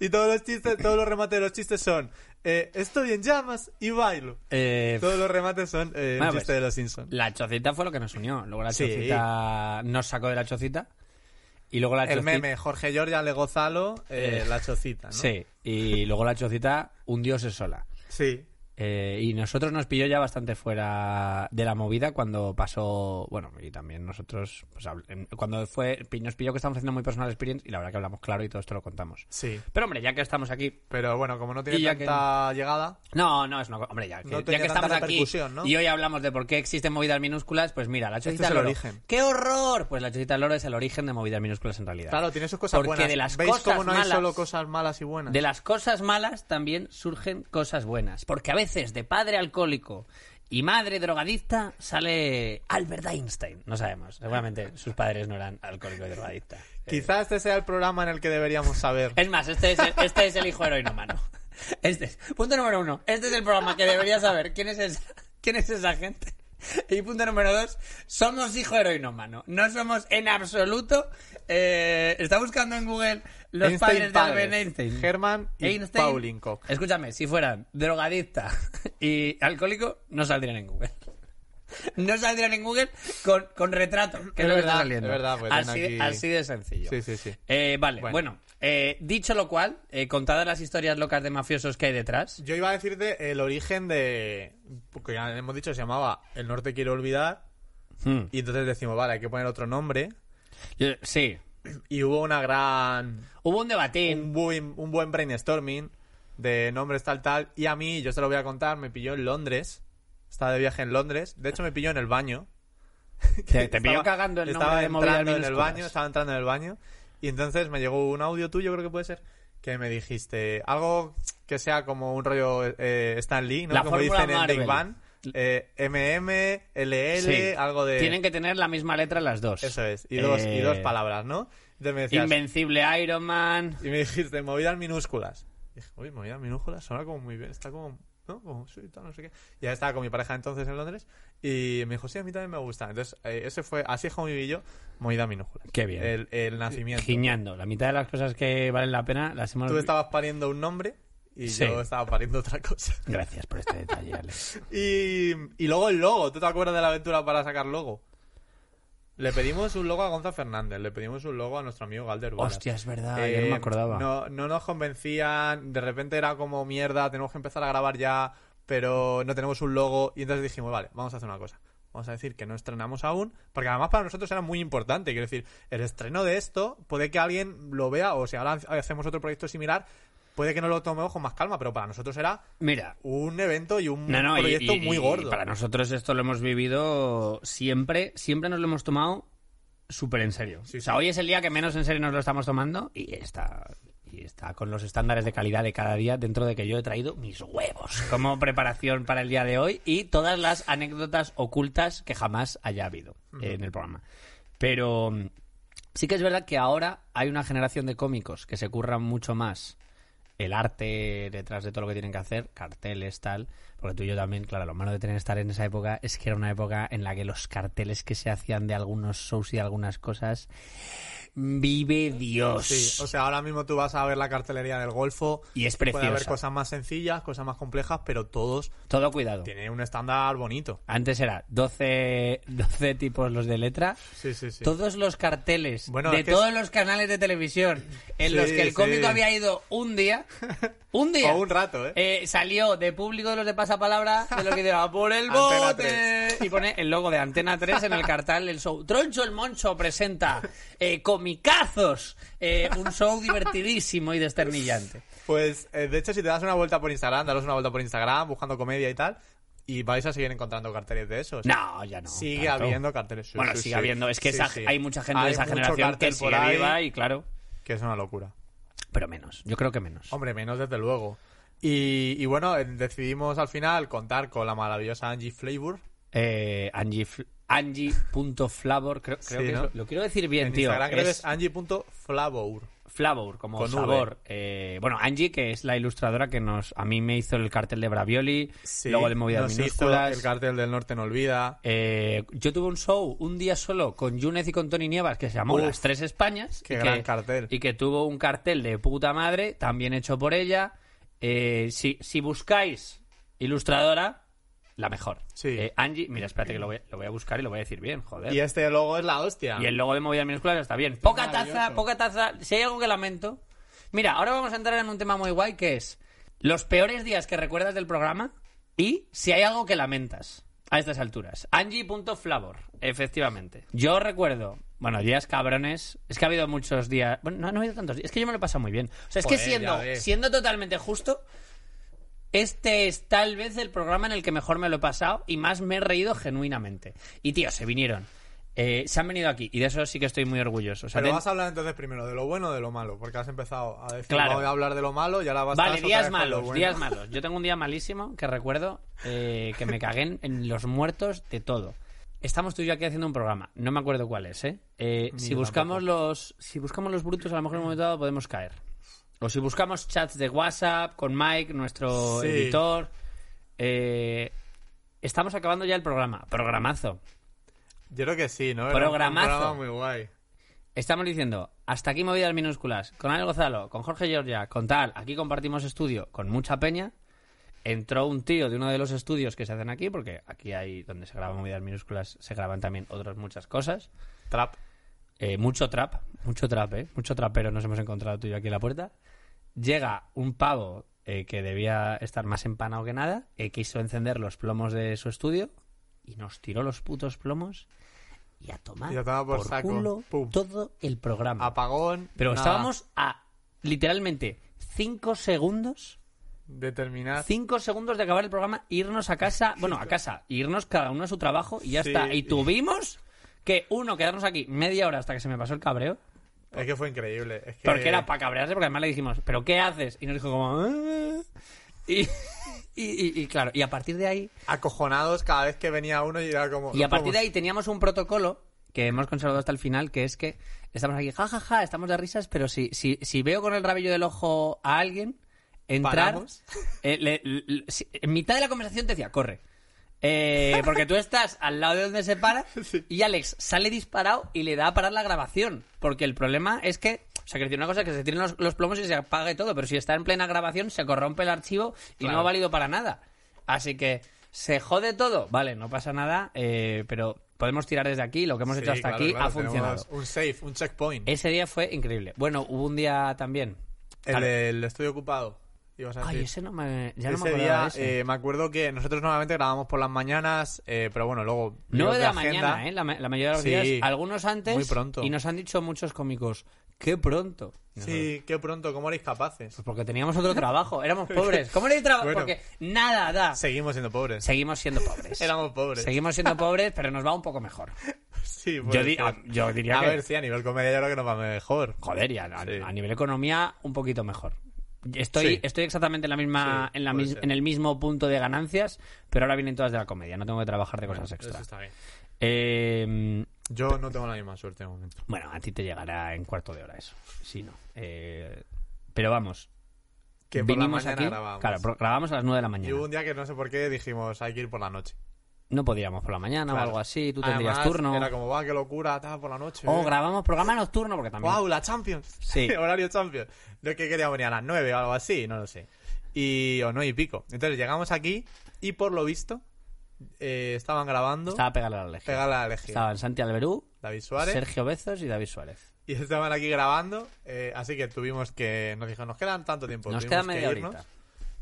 Y todos los chistes, todos los remates de los chistes son eh, estoy en llamas y bailo. Eh, Todos los remates son eh, Bueno, un chiste pues, de los Simpsons. la chocita fue lo que nos unió. Luego la Sí. chocita nos sacó de la chocita. Y luego la El chocita. meme Jorge Giorgia Le Gozalo, eh, Eh, la chocita, ¿no? Sí. Y luego la chocita hundióse sola. Sí. Eh, y nosotros nos pilló ya bastante fuera de la movida cuando pasó, bueno, y también nosotros, pues, cuando fue, nos pilló que estábamos haciendo muy personal experience y la verdad que hablamos claro y todo esto lo contamos. Sí. Pero hombre, ya que estamos aquí, Pero bueno, como no tiene ya tanta llegada, no, no, es una hombre, ya que, No ya que estamos aquí y hoy hablamos de por qué existen movidas minúsculas, pues mira, la chocita es el origen. ¡Qué horror! Pues la chocita del oro es el origen de movidas minúsculas en realidad. claro, tiene sus cosas Porque buenas. de las ¿Veis cosas cómo no hay solo cosas malas y buenas? De las cosas malas también surgen cosas buenas. Porque a veces de padre alcohólico y madre drogadicta sale Albert Einstein. No sabemos. Seguramente sus padres no eran alcohólico y drogadicta. Quizás este sea el programa en el que deberíamos saber. Es más, este es, el, este es el hijo heroinómano. Este es. Punto número uno. Este es el programa que debería saber quién es esa, quién es esa gente. Y punto número dos, somos hijo heroinómano. No somos en absoluto. eh, está buscando en Google los Einstein padres de. Albert Einstein. Herman y Einstein. Pauline Koch. Escúchame, si fueran drogadicta y alcohólico, no saldrían en Google. No saldrían en Google con, con retrato, que es, Es lo que verdad, está saliendo. es verdad, pues así, aquí- así de sencillo. Sí, sí, sí. Eh, vale, Bueno. bueno, eh, dicho lo cual, eh, contadas las historias locas de mafiosos que hay detrás. Yo iba a decirte el origen de... Porque ya hemos dicho, se llamaba El Norte Quiero Olvidar. Hmm. Y entonces decimos, vale, hay que poner otro nombre. Yo- sí, Y hubo una gran... hubo un debatín. Un buen, un buen brainstorming de nombres tal, tal. Y a mí, yo se lo voy a contar, me pilló en Londres. Estaba de viaje en Londres. De hecho, me pilló en el baño. Te, te pilló Estaba- cagando el estaba nombre de movidas entrando en el baño, estaba entrando en el baño y entonces me llegó un audio tuyo, creo que puede ser, que me dijiste algo que sea como un rollo eh, Stan Lee, ¿no? La como dicen en Marvel. Big Bang, eh, MM, LL, Sí. algo de Tienen que tener la misma letra las dos. eso es y dos y Eh, dos palabras, ¿no? Entonces me decías Invencible Iron Man. y me dijiste movidas minúsculas. Y dije, uy, movidas minúsculas suena como muy bien, está como ¿no? Como, sí, tal, no sé qué. Y ya estaba con mi pareja entonces en Londres y me dijo, sí, a mí también me gusta. Entonces, eh, ese fue, así es como viví yo, movida minúscula. Qué bien. El, el nacimiento. Giñando. La mitad de las cosas que valen la pena las hemos... Tú estabas pariendo un nombre y Sí. yo estaba pariendo otra cosa. Gracias por este detalle, Alex. Y, y luego el logo. ¿Tú te acuerdas de la aventura para sacar logo? Le pedimos un logo a Gonza Fernández, le pedimos un logo a nuestro amigo Galder Bolas. Hostia, es verdad, yo Eh, no me acordaba. No, no nos convencían, de repente era como mierda, tenemos que empezar a grabar ya, pero no tenemos un logo. Y entonces dijimos, vale, vamos a hacer una cosa. Vamos a decir que no estrenamos aún, porque además para nosotros era muy importante. Quiero decir, el estreno de esto puede que alguien lo vea, o si ahora hacemos otro proyecto similar, puede que no lo tomemos con más calma, pero para nosotros era Mira, un evento y un no, no, y- proyecto y- muy y gordo. para nosotros esto lo hemos vivido siempre, siempre nos lo hemos tomado súper en serio. Sí, o sea, hoy es el día que menos en serio nos lo estamos tomando y está, y está con los estándares de calidad de cada día dentro de que yo he traído mis huevos como preparación para el día de hoy y todas las anécdotas ocultas que jamás haya habido en el programa. Pero mm, sí que es verdad que ahora hay una generación de cómicos que se curran mucho más el arte detrás de todo lo que tienen que hacer, carteles, tal. Porque tú y yo también, claro, lo malo de tener estar en esa época es que era una época en la que los carteles que se hacían de algunos shows y de algunas cosas. Vive Dios. Sí, o sea, ahora mismo tú vas a ver la cartelería del Golfo. Y es Puede haber preciosa. cosas más sencillas, cosas más complejas, pero todos Todo cuidado. tienen un estándar bonito. Antes era 12, 12 tipos los de letra. Sí, sí, sí. Todos los carteles Bueno, de todos es- los canales de televisión en Sí, los que el cómico sí. había ido un día, un día, O un rato, ¿eh? Eh, salió de público de los de pasapalabra de lo que decía por el bote y pone el logo de Antena 3 en el cartel del show. Troncho el Moncho presenta eh, comicazos, eh, un show divertidísimo y desternillante. Pues, eh, de hecho, si te das una vuelta por Instagram, daros una vuelta por Instagram buscando comedia y tal, y vais a seguir encontrando carteles de esos. No, ya no. Sigue tanto. habiendo carteles. Sí, Bueno, sí, sigue sí. habiendo. Es que esa- hay mucha gente Hay de esa generación que sigue ahí, viva y claro, Que es una locura. pero menos. Yo creo que menos. Hombre, menos desde luego. Y, y bueno, eh, decidimos al final contar con la maravillosa Angie Flavor. Eh, Angie, Angie.flavor, creo, creo Sí, que ¿no? es lo, quiero decir bien, en tío. Instagram Es- Angie.flavor. Flavor, como Con sabor. Eh, bueno, Angie, que es la ilustradora que nos a mí me hizo el cartel de Bravioli, Sí, luego de movidas nos hizo minúsculas. el cartel del norte no olvida. Eh, yo tuve un show un día solo con Yunez y con Tony Nievas que se llamó Uf, Las Tres Españas. qué y gran que, cartel. Y que tuvo un cartel de puta madre, también hecho por ella. Eh, si, si buscáis ilustradora, la mejor. Sí. Eh, Angie, mira, espérate que lo voy, lo voy a buscar y lo voy a decir bien, joder. Y este logo es la hostia. Y el logo de movidas minúsculas está bien. Poca taza, poca taza. Si hay algo que lamento. Mira, ahora vamos a entrar en un tema muy guay que es los peores días que recuerdas del programa y si hay algo que lamentas a estas alturas. Angie.flavor, efectivamente. Yo recuerdo, bueno, días cabrones. Es que ha habido muchos días. Bueno, no, no ha habido tantos días. Es que yo me lo he pasado muy bien. O sea, es que siendo, siendo totalmente justo, este es tal vez el programa en el que mejor me lo he pasado y más me he reído genuinamente. Y tío, se vinieron. Eh, se han venido aquí y de eso sí que estoy muy orgulloso. O sea, Pero ten- vas a hablar entonces primero de lo bueno o de lo malo, porque has empezado a decir Claro. a hablar de lo malo y ahora vas Vale, a otra días malos, bueno. días malos. Yo tengo un día malísimo que recuerdo eh, que me cagué en, los muertos de todo. Estamos tú y yo aquí haciendo un programa. No me acuerdo cuál es, ¿eh? Eh, si buscamos tampoco. los si buscamos los brutos, a lo mejor en un momento dado podemos caer. O si buscamos chats de WhatsApp con Mike, nuestro Sí. editor. eh, estamos acabando ya el programa. Programazo. Yo creo que sí, ¿no? Era un Programazo. programa muy guay. Estamos diciendo, hasta aquí movidas minúsculas, con Ale Gozalo, con Jorge Georgia, con tal, aquí compartimos estudio con mucha peña. Entró un tío de uno de los estudios que se hacen aquí, porque aquí hay donde se graban movidas minúsculas, se graban también otras muchas cosas. Trap. Eh, mucho trap, mucho trap, ¿eh? Mucho trapero nos hemos encontrado tú y yo aquí en la puerta. Llega un pavo eh, que debía estar más empanado que nada, eh, quiso encender los plomos de su estudio y nos tiró los putos plomos y a tomar Y a tomar por saco. culo Pum. todo el programa. Apagón. Pero nada. estábamos a literalmente cinco segundos, Determinar. cinco segundos de acabar el programa, irnos a casa, bueno, a casa, irnos cada uno a su trabajo y ya Sí. está. Y tuvimos que, uno, quedarnos aquí media hora hasta que se me pasó el cabreo. Es que fue increíble. Es que... Porque era para cabrearse, porque además le dijimos, ¿pero qué haces? Y nos dijo como... "Ah". Y, y, claro, y a partir de ahí... Acojonados cada vez que venía uno y era como... Y a "No partir de podemos". ahí teníamos un protocolo que hemos conservado hasta el final, que es que estamos aquí, jajaja, ja, ja, estamos de risas, pero si, si, si veo con el rabillo del ojo a alguien, entrar... Eh, le- le- si- en mitad de la conversación te decía, corre. Eh, porque tú estás al lado de donde se para y Alex sale disparado y le da a parar la grabación. Porque el problema es que, o sea, que una cosa es que se tiren los, los plomos y se apague todo, pero si está en plena grabación se corrompe el archivo y no ha valido para nada. Así que se jode todo. Vale, no pasa nada, eh, pero podemos tirar desde aquí, lo que hemos Sí, hecho hasta claro, aquí claro, ha funcionado. Un safe, un checkpoint. Ese día fue increíble. Bueno, hubo un día también. El del estudio ocupado. Ibas a Ay, ese no me. Ya no me ese día de ese. eh, me acuerdo que nosotros normalmente grabamos por las mañanas, eh, pero bueno, luego... No de la agenda. mañana, ¿eh? La, ma- la mayoría de los Sí, días. Algunos antes. muy pronto. Y nos han dicho muchos cómicos. ¡Qué pronto! Sí, qué pronto, ¿cómo erais capaces? Pues porque teníamos otro trabajo. Éramos pobres. ¿Cómo eres trabajo? Bueno. Porque nada da. Seguimos siendo pobres. Seguimos siendo pobres. Éramos pobres. Seguimos siendo pobres, pero nos va un poco mejor. Sí, Yo, di- ser. a- yo diría A que. ver, sí, a nivel comedia yo creo que nos va mejor. Joder, y a, a- Sí. a nivel economía, un poquito mejor. Estoy, Sí. estoy exactamente en, la misma, Sí, en, la mis- en el mismo punto de ganancias, pero ahora vienen todas de la comedia. No tengo que trabajar de cosas extra. eso está bien. Eh, Yo no tengo la misma suerte de momento. bueno, a ti te llegará en cuarto de hora eso. Sí, no. Eh, pero vamos. Que por la vinimos mañana aquí. grabábamos. Claro, grabamos a las 9 de la Y mañana. hubo un día que no sé por qué dijimos hay que ir por la noche. No podíamos por la mañana o Claro. algo así. Tú tendrías Además, turno. Era como, va, qué locura, tal, por la noche. O eh". grabamos programa nocturno porque también. ¡Wow, la Champions! Sí. Horario Champions. No es que queríamos venir a las 9 o algo así, no lo sé. Y, o no y pico. Entonces llegamos aquí y por lo visto eh, estaban grabando Estaba pegada a la legión. Pegar la Legión. Estaban Santi Alberú, David Suárez. Sergio Bezos y David Suárez. Y estaban aquí grabando. eh, así que tuvimos que. Nos dijeron, nos quedan tanto tiempo. Nos queda que media irnos. horita.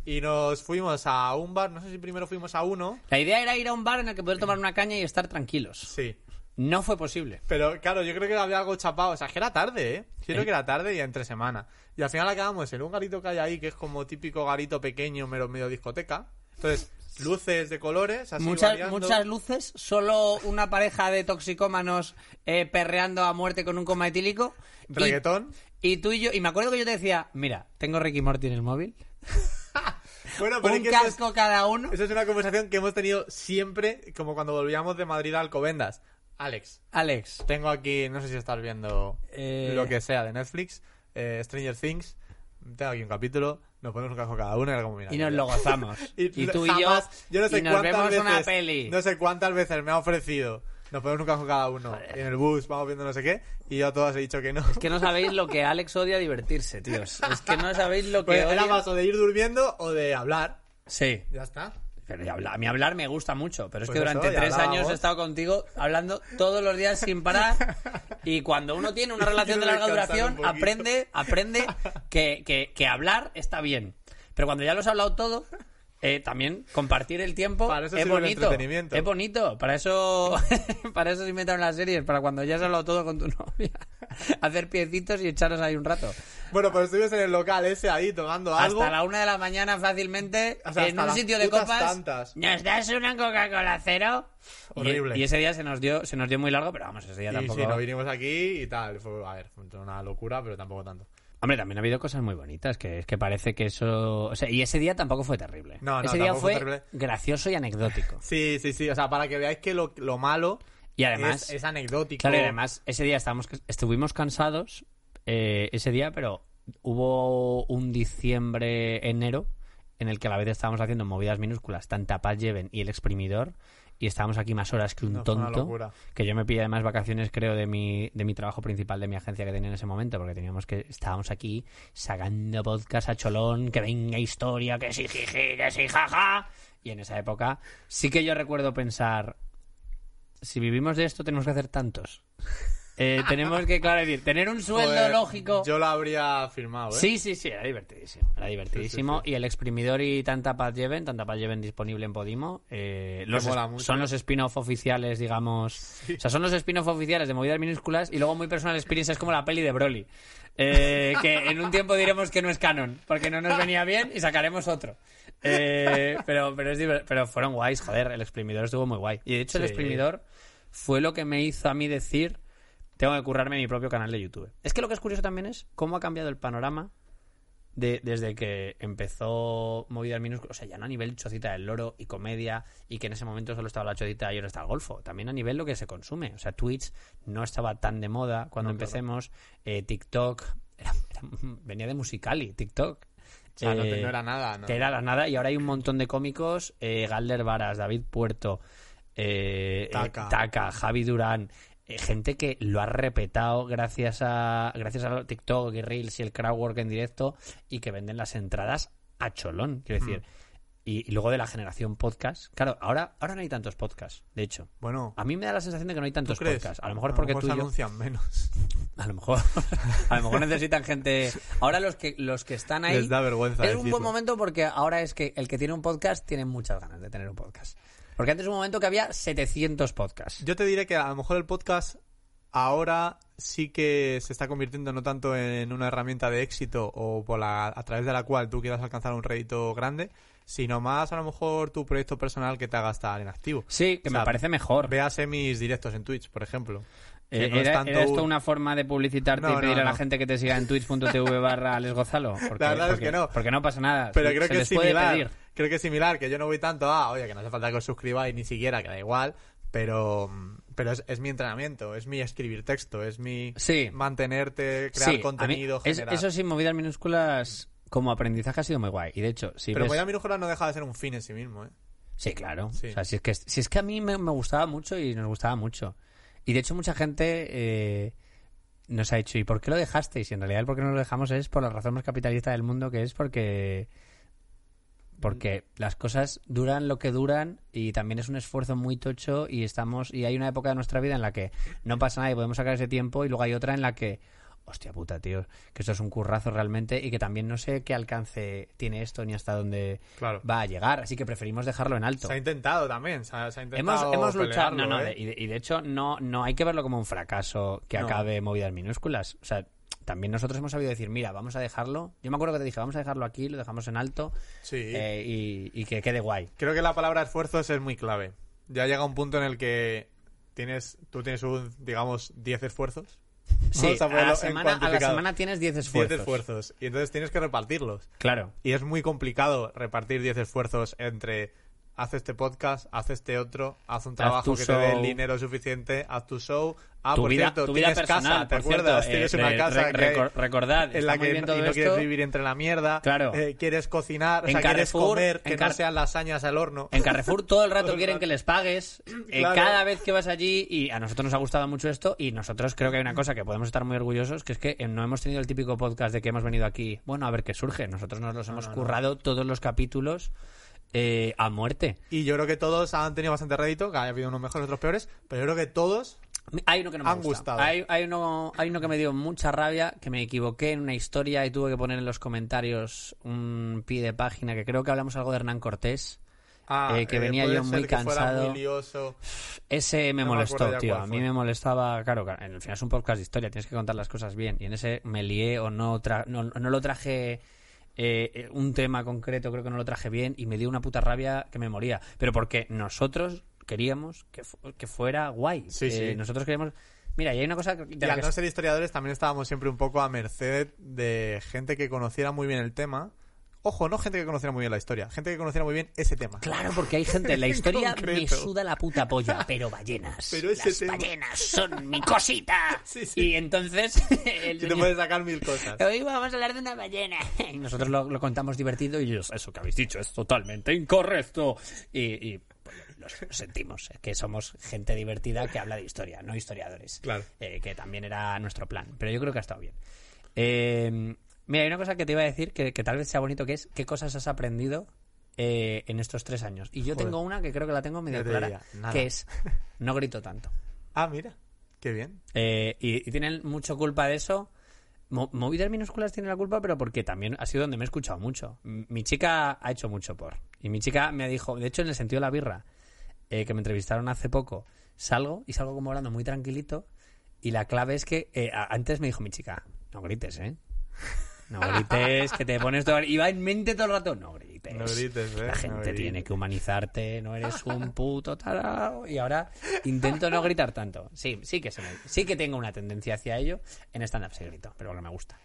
Y nos fuimos a un bar. No sé si primero fuimos a uno. La idea era ir a un bar en el que poder tomar una caña y estar tranquilos. Sí. No fue posible. Pero claro, yo creo que había algo chapado. O sea, que era tarde, ¿eh? Yo creo ¿Eh? que era tarde y entre semana. Y al final acabamos en un garito que hay ahí, que es como típico garito pequeño, medio, medio discoteca. Entonces, luces de colores, así Muchas, variando. muchas luces, solo una pareja de toxicómanos eh, perreando a muerte con un coma etílico. Y- Reggaetón. Y, tú y yo, y me acuerdo que yo te decía, mira, tengo Ricky Morty en el móvil, Bueno, pero es un que eso es- casco cada uno. Esa es una conversación que hemos tenido siempre, como cuando volvíamos de Madrid a Alcobendas. Alex, Alex, tengo aquí, no sé si estás viendo Eh. lo que sea de Netflix, eh, Stranger Things. Tengo aquí un capítulo, nos ponemos un casco cada uno y mira, y nos lo gozamos. Y, tú y yo, yo no sé y nos cuántas vemos veces, una peli. No sé cuántas veces me ha ofrecido. Nos ponemos un casco cada uno. Y en el bus vamos viendo no sé qué. Y yo a todas he dicho que no. Es que no sabéis lo que Alex odia divertirse, tíos. Es que no sabéis lo que Pues era más o de ir durmiendo o de hablar. Sí. Ya está. Pero ya a mí hablar me gusta mucho, pero es Pues que eso, durante tres años he estado contigo hablando todos los días sin parar y cuando uno tiene una relación de larga duración aprende aprende que, que- que hablar está bien. Pero cuando ya lo has hablado todo, eh, también compartir el tiempo Para eso es bonito. Es bonito. Para eso, para eso se inventaron las series, para cuando ya has hablado todo con tu novia. Hacer piecitos y echaros ahí un rato. Bueno, pues estuvimos en el local ese ahí tomando algo. Hasta la una de la mañana fácilmente O sea, en un sitio de copas. tantas. ¿Nos das una Coca-Cola cero? Y- Horrible. Y, ese día se nos dio se nos dio muy largo, pero vamos, ese día Y tampoco. sí, nos vinimos aquí y tal. Fue, a ver, fue una locura, pero tampoco tanto. Hombre, también ha habido cosas muy bonitas, que es que parece que eso... O sea, y ese día tampoco fue terrible. No, no, ese día fue gracioso y anecdótico. Sí, sí, sí. O sea, para que veáis que lo, lo malo Y además... es, es anecdótico. Claro, y además ese día estábamos, estuvimos cansados eh, ese día, pero hubo un diciembre, enero, en el que a la vez estábamos haciendo movidas minúsculas, tanta paz lleven y el exprimidor, y estábamos aquí más horas que un No, tonto. Que yo me pillé además vacaciones, creo, de mi, de mi trabajo principal de mi agencia que tenía en ese momento, porque teníamos que, estábamos aquí sacando podcast a cholón, que venga historia, que sí, jiji, que sí, jaja. Y en esa época sí que yo recuerdo pensar, si vivimos de esto tenemos que hacer tantos. Eh, tenemos que, claro, decir, tener un sueldo Joder, lógico. Yo lo habría firmado, ¿eh? Sí, sí, sí, era divertidísimo. Era divertidísimo. Sí, sí, sí. Y el exprimidor y Tanta Paz Lleven, Tanta Paz Lleven disponible en Podimo. eh, los son los spin-off oficiales, digamos. O sea, son los spin-off oficiales de movidas minúsculas y luego muy personal experience es como la peli de Broly. Eh, que en un tiempo diremos que no es canon, porque no nos venía bien y sacaremos otro. Eh, pero, pero, es pero fueron guays, joder, el exprimidor estuvo muy guay. Y de hecho, el exprimidor fue lo que me hizo a mí decir tengo que currarme mi propio canal de YouTube. Es que lo que es curioso también es cómo ha cambiado el panorama de- desde que empezó Movidas Minúsculas, o sea, ya no a nivel chocita del loro y comedia, y que en ese momento solo estaba la chocita y ahora está el golfo, también a nivel lo que se consume. O sea, Twitch no estaba tan de moda cuando No, claro. empecemos, eh, TikTok, era- era- venía de Musicali, TikTok. O sea, no, Eh, te- no era nada, ¿no? que era la nada y ahora hay un montón de cómicos eh, Galder Varas, David Puerto eh, Taka. eh, Javi Durán gente que lo ha repetado gracias a gracias a TikTok y Reels y el crowdwork en directo y que venden las entradas a cholón quiero decir y, y luego de la generación podcast. Claro, ahora, ahora no hay tantos podcasts, de hecho. Bueno, A mí me da la sensación de que no hay ¿tú tantos crees? podcasts. A lo mejor es porque tú y se yo... anuncian menos. A lo mejor, a lo mejor necesitan gente. Ahora los que los que están ahí Les da vergüenza es un decirlo. buen momento porque ahora es que el que tiene un podcast tiene muchas ganas de tener un podcast. Porque antes es un momento que había 700 podcasts. Yo te diré que a lo mejor el podcast ahora sí que se está convirtiendo no tanto en una herramienta de éxito o por la, a través de la cual tú quieras alcanzar un rédito grande, sino más a lo mejor tu proyecto personal que te haga estar en activo. Sí, que O me parece mejor. Véase mis directos en Twitch, por ejemplo. Eh, no es ¿Era, tanto era esto un- una forma de publicitarte No, y pedir no, a la gente que te siga en twitch.tv barra Alex Gozalo? Porque, La verdad es que no. Porque no pasa nada. Pero Se- creo se que es similar. Creo que es similar, que yo no voy tanto a, oye, que no hace falta que os suscribáis ni siquiera, que da igual, pero, pero es, es mi entrenamiento, es mi escribir texto, es mi Sí. mantenerte, crear Sí, mí- contenido, es- generar. eso sí, movidas minúsculas como aprendizaje ha sido muy guay. Y de hecho, si Pero ves... Moida Minúscula no deja de ser un fin en sí mismo, ¿eh? Sí, claro. Sí. O sea, si es que, si es que a mí me, me gustaba mucho y nos gustaba mucho. Y de hecho mucha gente eh, nos ha dicho, ¿y por qué lo dejasteis? Y en realidad el por qué no lo dejamos es por la razón más capitalista del mundo, que es porque porque las cosas duran lo que duran y también es un esfuerzo muy tocho y estamos y hay una época de nuestra vida en la que no pasa nada y podemos sacar ese tiempo y luego hay otra en la que hostia puta tío que esto es un currazo realmente y que también no sé qué alcance tiene esto ni hasta dónde Claro. va a llegar así que preferimos dejarlo en alto Se ha intentado también, se ha, se ha hemos, intentado hemos luchado no, no, ¿eh? de- y, de, y de hecho no no hay que verlo como un fracaso que No. acabe movidas minúsculas o sea también nosotros hemos sabido decir mira vamos a dejarlo yo me acuerdo que te dije vamos a dejarlo aquí lo dejamos en alto Sí. eh, y, y que quede guay Creo que la palabra esfuerzos es muy clave. Ya llega un punto en el que tienes, tú tienes un, digamos, 10 esfuerzos. Sí, a a la, semana, a la semana tienes 10 10 esfuerzos. esfuerzos. Y entonces tienes que repartirlos. Claro. Y es muy complicado repartir 10 esfuerzos entre haz este podcast, haz este otro, haz un trabajo que te dé el dinero suficiente, haz tu show. Ah, tu por vida, cierto, tu vida tienes personal, casa, ¿te acuerdas? eh, tienes re- una casa re- que- recor- recordad, en la que no- quieres vivir entre la mierda. Claro. eh, quieres cocinar, o En sea, quieres comer, en que Car- no sean lasañas al horno. En Carrefour todo el rato quieren que les pagues eh, Claro. cada vez que vas allí y a nosotros nos ha gustado mucho esto y nosotros creo que hay una cosa que podemos estar muy orgullosos que es que eh, no hemos tenido el típico podcast de que hemos venido aquí, bueno, a ver qué surge. Nosotros nos los hemos currado todos los capítulos eh, a muerte. Y yo creo que todos han tenido bastante rédito, que ha habido unos mejores, otros peores, pero yo creo que todos Hay uno que no me Han gusta. gustado. Hay, hay uno, hay uno que me dio mucha rabia, que me equivoqué en una historia y tuve que poner en los comentarios un pie de página que creo que hablamos algo de Hernán Cortés. Ah, Eh, que venía puede yo muy cansado. muy. Ese me No molestó, tío. A mí me molestaba, claro, que en el final es un podcast de historia, tienes que contar las cosas bien. Y en ese me lié o no, tra- no, no lo traje eh, un tema concreto, creo que no lo traje bien y me dio una puta rabia que me moría. Pero porque nosotros queríamos que, fu- que fuera guay. Sí, Eh, sí. Nosotros queríamos... Mira, y hay una cosa de Y al no ser historiadores también estábamos siempre un poco a merced de gente que conociera muy bien el tema. Ojo, no gente que conociera muy bien la historia, gente que conociera muy bien ese tema. Claro, porque hay gente, la En historia me concreto. suda la puta polla, pero ballenas. Pero ese las tema- ballenas son mi cosita. Sí, sí. Y entonces el Y te puedes sacar mil cosas. Hoy vamos a hablar de una ballena. Y nosotros lo, lo contamos divertido y ellos, eso que habéis dicho es totalmente incorrecto. Y, y, pues, lo, sentimos, es que somos gente divertida que habla de historia, no historiadores. Claro. Eh, que también era nuestro plan. Pero yo creo que ha estado bien. Eh, mira, hay una cosa que te iba a decir que, que tal vez sea bonito, que es qué cosas has aprendido eh, en estos tres años. Y yo Joder. tengo una que creo que la tengo medio clara, diría, que es no grito tanto. Ah, mira, qué bien. Eh, y, y tienen mucho culpa de eso. Mo- movidas minúsculas tiene la culpa, pero porque también ha sido donde me he escuchado mucho. M- Mi chica ha hecho mucho por. Y mi chica me dijo, de hecho, en el sentido de la birra, eh, que me entrevistaron hace poco, salgo y salgo como hablando muy tranquilito. Y la clave es que eh, antes me dijo mi chica, no grites, ¿eh? No grites, que te pones todo... Y va en mente todo el rato, no grites. No grites, ¿eh? La No gente grites. tiene que humanizarte, no eres un puto tarao. Y ahora intento no gritar tanto. Sí, sí que, se me- sí que tengo una tendencia hacia ello. En stand-up sí grito, pero porque me gusta.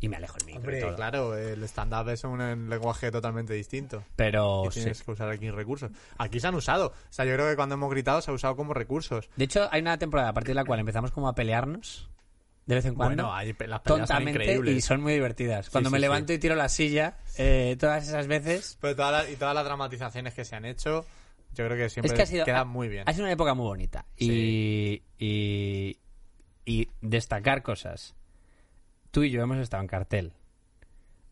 Y me alejo el micro y Hombre, todo. claro, el stand-up es un lenguaje totalmente distinto. Pero y Oh, sí. tienes que usar aquí recursos. Aquí se han usado. O sea, yo creo que cuando hemos gritado se ha usado como recursos. De hecho, hay una temporada a partir de la cual empezamos como a pelearnos de vez en cuando. Bueno, hay las peleas son tontamente increíbles. y son muy divertidas. Cuando sí, me sí. levanto y tiro la silla, eh, todas esas veces. Pero todas las, y todas las dramatizaciones que se han hecho, yo creo que siempre es que ha sido, quedan muy bien. Ha sido una época muy bonita. Y, y, y destacar cosas. Tú y yo hemos estado en cartel.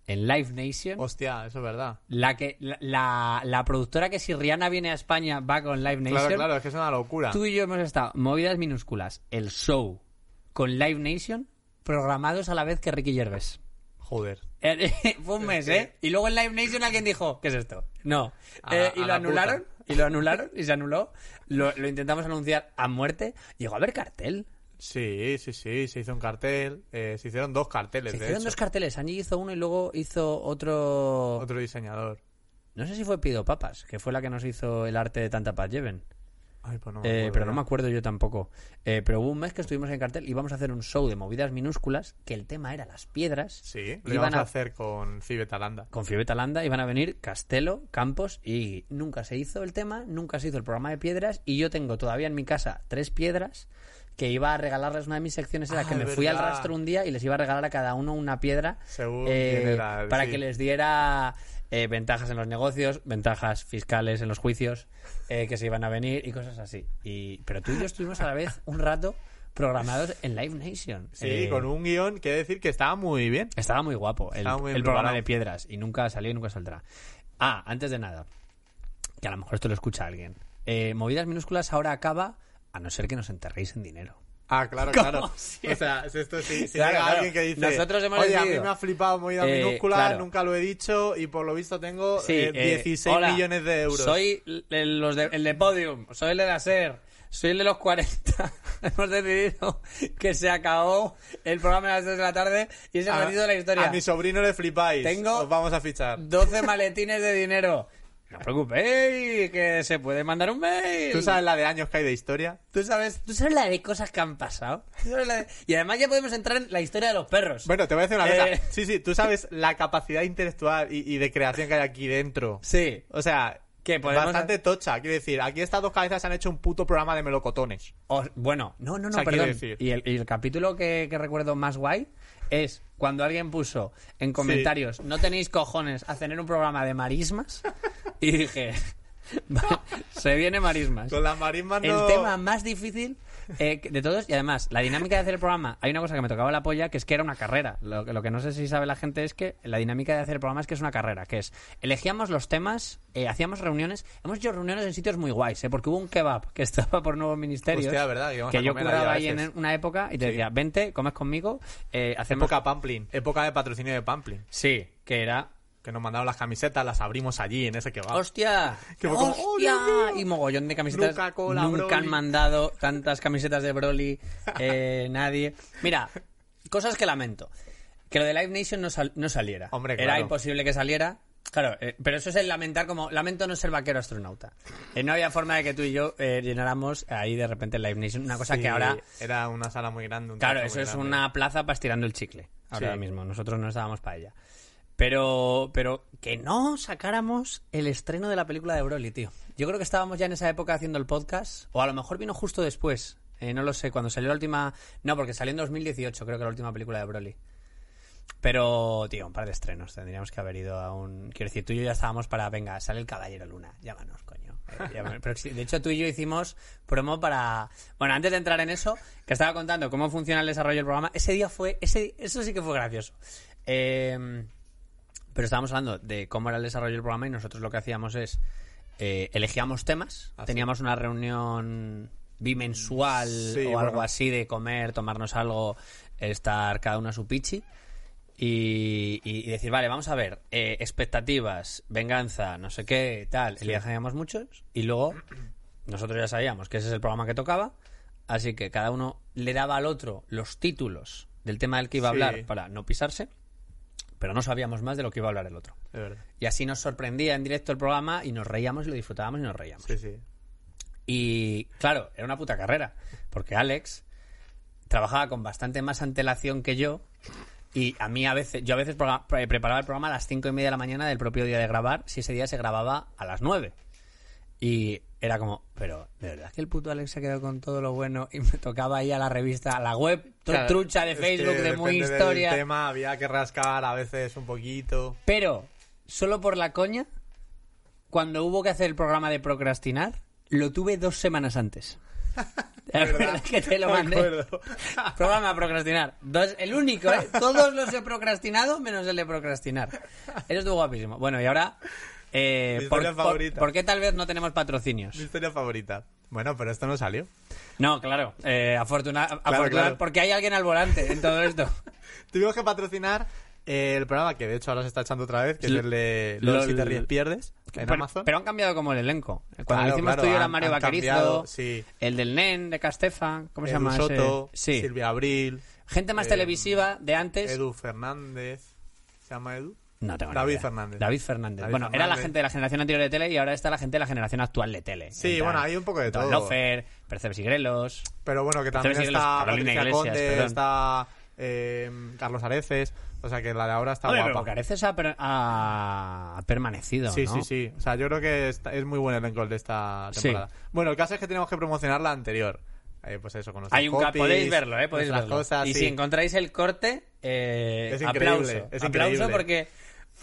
en Live Nation. Hostia, eso es verdad. La, que, la, la, la productora que si Rihanna viene a España va con Live Nation. Claro, claro, es que es una locura. Tú y yo hemos estado, movidas minúsculas, el show con Live Nation, programados a la vez que Ricky Gervais. Joder. Fue un mes, ¿eh? Y luego en Live Nation alguien dijo, ¿qué es esto? No. A- Eh, y lo la anularon, puta. y lo anularon, y se anuló. Lo, lo intentamos anunciar a muerte. Llegó a haber cartel. Sí, sí, sí, se hizo un cartel. eh, se hicieron dos carteles, Se de hicieron hecho. dos carteles. Angie hizo uno y luego hizo otro... Otro diseñador. No sé si fue Pido Papas, que fue la que nos hizo el arte de Tanta Paz Lleven. Ay, pues no me Eh, pero no me acuerdo yo tampoco. Eh, pero hubo un mes que estuvimos en cartel y íbamos a hacer un show de movidas minúsculas, que el tema era las piedras. Sí, lo Iban íbamos a a- hacer con Cibetalanda. Con Fiobeta Landa iban a venir Castelo, Campos y nunca se hizo el tema, nunca se hizo el programa de piedras y yo tengo todavía en mi casa tres piedras que iba a regalarles una de mis secciones era Ah, que me fui al rastro un día y les iba a regalar a cada uno una piedra Según eh, era, para sí. que les diera eh, ventajas en los negocios, ventajas fiscales en los juicios eh, que se iban a venir y cosas así. Y, pero tú y yo estuvimos a la vez un rato programados en Live Nation. Sí, Eh, con un guion que decir que estaba muy bien. Estaba muy guapo el, muy el programa de piedras y nunca salió y nunca saldrá. Ah, antes de nada, que a lo mejor esto lo escucha alguien. Eh, Movidas minúsculas ahora acaba, a no ser que nos enterréis en dinero. Ah, claro, claro. siempre. O sea, si esto sí, si Claro, llega claro. alguien que dice, Nosotros hemos oye, a mí decidido". me ha flipado movida Eh, minúscula, claro. nunca lo he dicho y por lo visto tengo Sí, eh, eh, 16 hola, millones de euros. Soy el, los de, el de Podium, soy el de la SER, soy el de los 40. hemos decidido que se acabó el programa a las 3 de la tarde y ese ha sido la historia. A mi sobrino le flipáis. Tengo- Os vamos a fichar. 12 maletines de dinero. No os preocupéis, que se puede mandar un mail. ¿Tú sabes la de años que hay de historia? ¿Tú sabes, tú sabes la de cosas que han pasado. ¿Tú sabes la de- Y además ya podemos entrar en la historia de los perros. Bueno, te voy a decir una Eh. cosa. Sí, sí, tú sabes la capacidad intelectual y, y de creación que hay aquí dentro. sí. O sea, ¿Qué, podemos bastante tocha. Quiero decir, aquí estas dos cabezas han hecho un puto programa de melocotones. O- bueno, no, no, no, O sea, perdón. quiero decir- Y el, y el capítulo que, que recuerdo más guay es cuando alguien puso en comentarios, no tenéis cojones a tener un programa de marismas. Y dije, "Vale, se viene marismas. Con las marismas El no... tema más difícil eh, de todos, y además, la dinámica de hacer el programa, hay una cosa que me tocaba la polla, que es que era una carrera. Lo, que- lo que no sé si sabe la gente es que la dinámica de hacer el programa es que es una carrera, que es, elegíamos los temas, eh, hacíamos reuniones, hemos hecho reuniones en sitios muy guays, eh, porque hubo un kebab que estaba por nuevos ministerios. Hostia, ¿verdad? Que yo curaba ahí en una época y te decía, vente, comes conmigo, eh, hacemos... Época Pamplin. Época de patrocinio de Pamplin. Sí, que era Que nos mandaron las camisetas, las abrimos allí en ese que va. ¡Hostia! Que fue como, ¡oh, Dios ¡Hostia! y mogollón de camisetas. Nunca Broly. han mandado tantas camisetas de Broly eh, nadie. Mira, cosas que lamento. Que lo de Live Nation no, sal- no saliera. Hombre, Era imposible que saliera. Claro, eh, pero eso es el lamentar como... Lamento no ser vaquero astronauta. Eh, no había forma de que tú y yo eh, llenáramos ahí de repente Live Nation. Una cosa Sí, que ahora... Era una sala muy grande. un Claro, eso es grande. una plaza para estirando el chicle. Ahora Sí. mismo. Nosotros no estábamos para ella. Pero, pero que no sacáramos el estreno de la película de Broly, tío. Yo creo que estábamos ya en esa época haciendo el podcast. O a lo mejor vino justo después. Eh, no lo sé, cuando salió la última... No, porque salió en 2018, creo que la última película de Broly. Pero, tío, un par de estrenos. Tendríamos que haber ido a un... Quiero decir, tú y yo ya estábamos para... Venga, sale el Caballero Luna. Llámanos, coño. Eh, llámanos. Pero sí, de hecho, tú y yo hicimos promo para... Bueno, antes de entrar en eso, que estaba contando cómo funciona el desarrollo del programa, ese día fue... ese Eso sí que fue gracioso. Eh, pero estábamos hablando de cómo era el desarrollo del programa y nosotros lo que hacíamos es... eh, elegíamos temas. Ah, sí. Teníamos una reunión bimensual Sí, o algo así de comer, tomarnos algo, estar cada uno a su pichi. Y, decir, vale, vamos a ver, eh, expectativas, venganza, no sé qué, tal. Elegíamos muchos y luego nosotros ya sabíamos que ese es el programa que tocaba, así que cada uno le daba al otro los títulos del tema del que iba a Sí. hablar para no pisarse, pero no sabíamos más de lo que iba a hablar el otro. Verdad. Y así nos sorprendía en directo el programa y nos reíamos y lo disfrutábamos y nos reíamos. Sí, sí. Y claro, era una puta carrera, porque Alex trabajaba con bastante más antelación que yo y a mí a veces, yo a veces preparaba el programa a las cinco y media de la mañana del propio día de grabar, si ese día se grababa a las nueve. Y era como, pero ¿de verdad que el puto Alex se quedó con todo lo bueno y me tocaba ir a la revista, a la web, Claro, trucha de es que Facebook, de muy del historia? tema había que rascar a veces un poquito. Pero, solo por la coña, cuando hubo que hacer el programa de procrastinar, lo tuve dos semanas antes. ¿Te acuerdas que te lo mandé? Programa procrastinar. Dos, el único, ¿eh? Todos los he procrastinado menos el de procrastinar. Eso estuvo guapísimo. Bueno, y ahora... Eh, Mi por, historia por- favorita. por qué tal vez no tenemos patrocinios? Mi historia favorita. Bueno, pero esto no salió. No, claro. Eh, afortuna- afortuna- claro. Porque hay alguien al volante en todo esto. Tuvimos que patrocinar eh, el programa que de hecho ahora se está echando otra vez, que es L- el de LOL. si te ríes pierdes, en pero, Amazon. pero han cambiado como el elenco. Cuando Claro, lo hicimos claro, tú y yo era Mario Vaquerizo, cambiado, sí. el del NEN de Castefa, ¿cómo se llama ese? Soto, Sí. Silvia Abril, Gente más eh, televisiva de antes. Edu Fernández. ¿Se llama Edu? No tengo David idea. Fernández. David Fernández. David bueno, era la gente de la generación anterior de tele y ahora está la gente de la generación actual de tele. Sí, Entra- bueno, hay un poco de todo. Lofer, Percebes y Grelos. Pero bueno, que también está Carolina Patricia Iglesias, Conde, perdón. está eh, Carlos Areces. O sea que la de ahora está Hombre, guapa. pero Careces ha, per- ha- ha permanecido, Sí, ¿no? sí, sí. O sea, yo creo que está- es muy buen elenco el de esta Sí. temporada. Bueno, el caso es que tenemos que promocionar la anterior. Eh, pues eso, con nuestros Hay un copies, podéis verlo, ¿eh? Podéis verlo. cosas, y sí. si encontráis el corte, eh, Es increíble, aplauso. es aplauso increíble. porque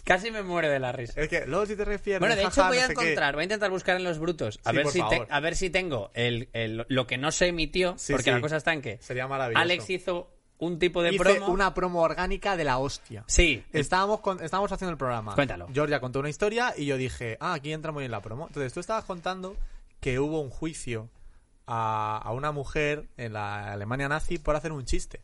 casi me muero de la risa. Es que luego si te refieres... Bueno, de hecho jaja, voy no a qué. encontrar, voy a intentar buscar en los brutos, a Sí, ver si te- a ver si tengo el, el- lo que no se emitió, Sí, porque sí. la cosa está en que Sería maravilloso. Alex hizo un tipo de Hice promo. una promo orgánica de la hostia. Sí, Estábamos, con- estábamos haciendo el programa. Cuéntalo. Georgia contó una historia y yo dije, ah, aquí entra muy bien la promo. Entonces tú estabas contando que hubo un juicio a, a una mujer en la Alemania nazi por hacer un chiste.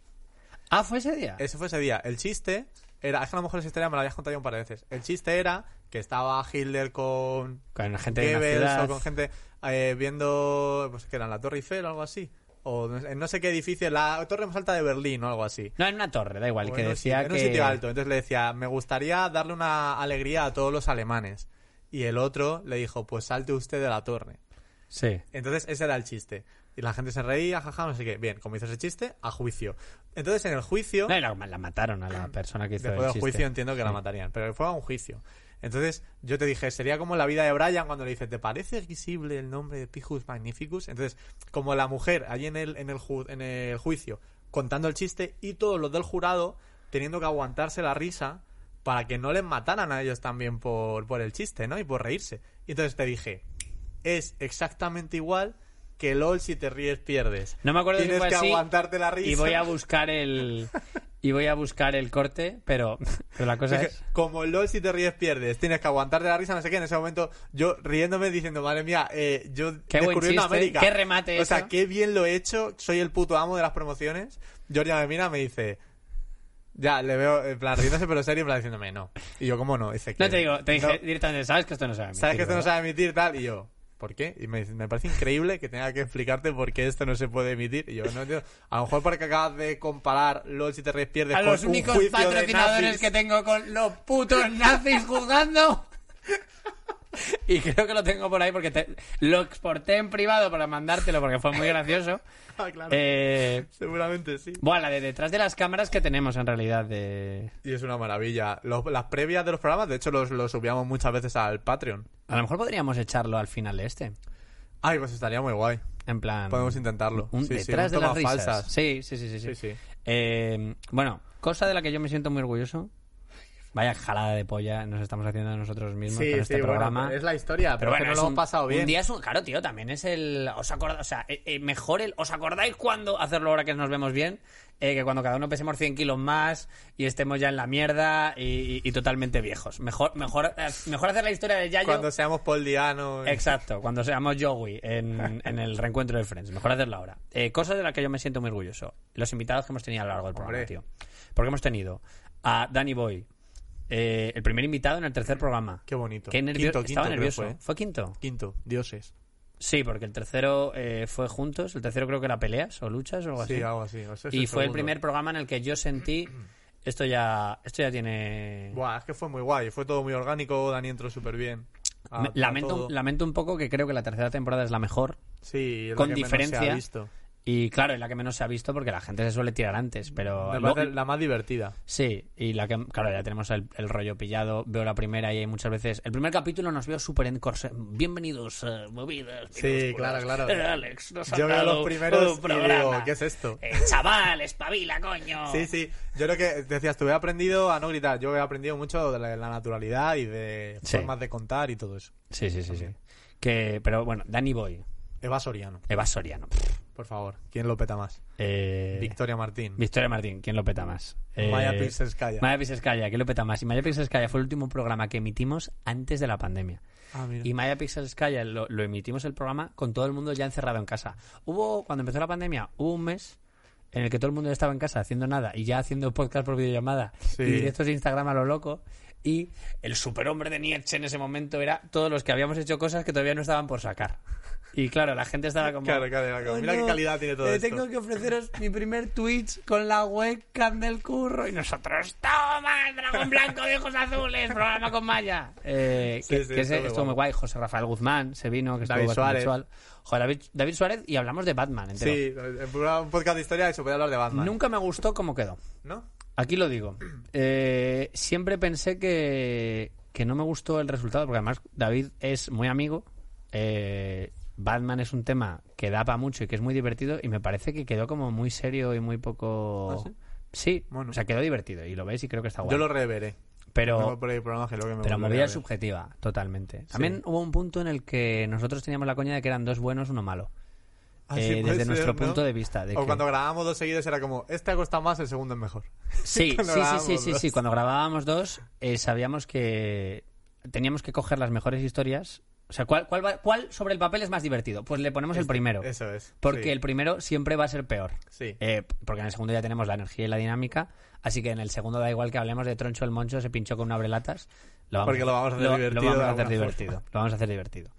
Ah, fue ese día. Ese fue ese día. El chiste era, es que a lo mejor esa historia me la habías contado ya un par de veces. El chiste era que estaba Hitler con Con gente de la Goebbels ciudad. o con gente eh, viendo, pues que era la Torre Eiffel o algo así. O no sé- en no sé qué edificio, la torre más alta de Berlín o algo así. No, en una torre, da igual, O que en un decía que... En un sitio alto. Entonces le decía, me gustaría darle una alegría a todos los alemanes. Y el otro le dijo, pues salte usted de la torre. Sí. Entonces ese era el chiste. Y la gente se reía, jaja, no sé qué. Bien, como hizo ese chiste, a juicio. Entonces en el juicio... No, la, la mataron a la persona que hizo Después el del chiste. juicio entiendo que la matarían, pero fue a un juicio. Entonces yo te dije, sería como la vida de Brian cuando le dice, ¿te parece risible el nombre de Pijus Magnificus? Entonces, como la mujer allí en el, en el, ju- en el juicio contando el chiste y todos los del jurado teniendo que aguantarse la risa para que no les mataran a ellos también por, por el chiste, ¿no? Y por reírse. Y entonces te dije, es exactamente igual que LOL si te ríes pierdes. No me acuerdo si Tienes fue que así, aguantarte la risa. Y voy a buscar el... Y voy a buscar el corte, pero, pero la cosa Dije, es... como LOL si te ríes pierdes, tienes que aguantarte la risa, no sé qué, en ese momento yo riéndome diciendo, madre mía, eh, yo Qué descubriendo chiste, América. qué remate O sea, eso. qué bien lo he hecho, soy el puto amo de las promociones. Georgia me mira, me dice, ya, le veo, en plan, riéndose pero serio, en plan diciéndome, no. Y yo, ¿cómo no? Dice No te digo, te dije "No, directamente, ¿sabes que esto no a emitir, sabes que esto no se verdad?". va a emitir tal, y yo, ¿por qué? Y me me parece increíble que tenga que explicarte por qué esto no se puede emitir. Y yo, no entiendo. A lo mejor porque acabas de comparar LOL si te pierdes A con los únicos patrocinadores que tengo con los putos nazis jugando. Y creo que lo tengo por ahí porque te- lo exporté en privado para mandártelo porque fue muy gracioso. Ah, claro. Eh, Seguramente sí. bueno, la de detrás de las cámaras que tenemos en realidad de... Y es una maravilla. Los- las previas de los programas, de hecho, los, los subíamos muchas veces al Patreon. A lo mejor podríamos echarlo al final de este. Ay, pues estaría muy guay. En plan... Podemos intentarlo. un- Sí, detrás de las risas. falsas. Sí, sí, sí, sí. sí. Sí, sí. Eh, bueno, cosa de la que yo me siento muy orgulloso. Vaya jalada de polla nos estamos haciendo a nosotros mismos con este programa. es la historia, pero, que no lo hemos pasado bien. Un día es un. Claro, tío, también es el. ¿Os acordáis? O sea, eh, eh, mejor el. ¿Os acordáis cuando hacerlo ahora que nos vemos bien? Eh, que cuando cada uno pesemos 100 kilos más y estemos ya en la mierda y, y- y totalmente viejos. Mejor, mejor, mejor hacer la historia de Yayo. Cuando seamos Paul Diano. Exacto, cuando seamos Joey en, en el reencuentro de Friends. Mejor hacerlo ahora. Cosas de las que yo me siento muy orgulloso. Los invitados que hemos tenido a lo largo del programa, tío. Porque hemos tenido a Danny Boy, eh, el primer invitado en el tercer programa. Qué bonito. Qué nervio- Quinto, Estaba nervioso. fue, ¿eh? ¿Fue quinto? Quinto, dioses. Sí, porque el tercero eh, fue juntos. El tercero creo que era peleas o luchas o algo Sí, así. algo así. o sea, es y el fue el primer programa en el que yo sentí. Esto ya, esto ya tiene. Buah, es que fue muy guay. Fue todo muy orgánico. Dani entró súper bien. A- Me- a lamento, lamento un poco que creo que la tercera temporada es la mejor. Sí, es la con que menos diferencia. se ha visto. Y claro, es la que menos se ha visto porque la gente se suele tirar antes, pero... Lo- la más divertida. Sí, y la que, claro, ya tenemos el, el rollo pillado, veo la primera y hay muchas veces... El primer capítulo nos veo súper en corse. Bienvenidos, eh, movidas. Sí, claro, claro. Eh, Alex, nos Yo veo los primeros y digo, ¿qué es esto? Eh, chaval, espabila, coño. Sí, sí. Yo creo que decías, tú he aprendido a no gritar. Yo he aprendido mucho de la, la naturalidad y de Sí. formas de contar y todo eso. Sí, sí, sí, sí. Que, pero bueno, Danny Boy. Eva Soriano, Eva Soriano. por favor. ¿Quién lo peta más? Eh, Victoria Martín. Victoria Martín, ¿quién lo peta más? Eh, Maya Pixelskaya. Maya Pixelskaya, ¿quién lo peta más? Y Maya Pixelskaya fue el último programa que emitimos antes de la pandemia. Ah, mira. Y Maya Pixelskaya lo, lo emitimos el programa con todo el mundo ya encerrado en casa. Hubo, cuando empezó la pandemia, hubo un mes en el que todo el mundo ya estaba en casa haciendo nada y ya haciendo podcast por videollamada Sí. y directos de Instagram a lo loco. Y el superhombre de Nietzsche en ese momento era todos los que habíamos hecho cosas que todavía no estaban por sacar. Y claro, la gente estaba como... Claro, claro, claro. "Oh, Mira qué no, calidad tiene todo eh, esto". Tengo que ofreceros mi primer Twitch con la webcam del curro y nosotros, toma, el dragón blanco de ojos azules, programa con Maya. Eh, Sí, que sí, que ese estuvo muy guay. José Rafael Guzmán se vino, que David estuvo Suárez. Joder, David, David Suárez y hablamos de Batman entero. Sí, un podcast de historia se puede hablar de Batman. Nunca me gustó cómo quedó. ¿No? Aquí lo digo. Eh, siempre pensé que, que no me gustó el resultado, porque además David es muy amigo. Eh, Batman es un tema que da para mucho y que es muy divertido, y me parece que quedó como muy serio y muy poco. ¿Ah, sí? Sí, Bueno. o sea, quedó divertido y lo veis y creo que está guay. Yo lo reveré. Pero, Tengo por ahí que me pero movida subjetiva, totalmente. También hubo un punto en el que nosotros teníamos la coña de que eran dos buenos, uno malo. Eh, desde nuestro punto de vista. De O que- cuando grabábamos dos seguidos era como, este ha costado más, el segundo es mejor. Sí, sí, sí, sí, dos. sí. Cuando grabábamos dos, eh, sabíamos que teníamos que coger las mejores historias. O sea, ¿cuál, cuál, va- cuál sobre el papel es más divertido? Pues le ponemos el Este, primero. Eso es. Porque sí. el primero siempre va a ser peor. Sí. Eh, porque en el segundo ya tenemos la energía y la dinámica. Así que en el segundo da igual que hablemos de Troncho el Moncho, se pinchó con un abrelatas. Lo vamos Porque lo vamos a hacer lo- divertido Lo vamos a hacer divertido. Lo vamos a hacer divertido.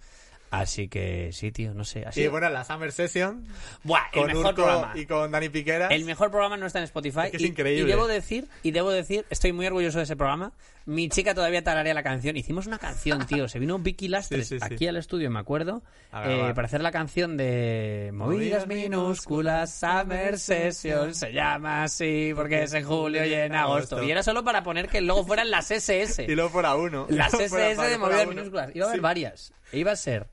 Así que sí, tío, no sé. Así, Y bueno, la Summer Session Buah, el con mejor Urco programa. y con Dani Piqueras. El mejor programa no está en Spotify. Es que es y, increíble. Y debo decir, y debo decir, estoy muy orgulloso de ese programa. Mi chica todavía tararea la canción. Hicimos una canción, tío. Se vino Vicky Lastres Sí, sí, sí. aquí al estudio, me acuerdo, eh, para hacer la canción de Movidas minúsculas, Summer Session. Se llama así porque es en julio y en agosto. Y era solo para poner que luego fueran las SS. Y luego fuera uno. Las Luego SS de movidas minúsculas. Iba a haber varias. E iba a ser.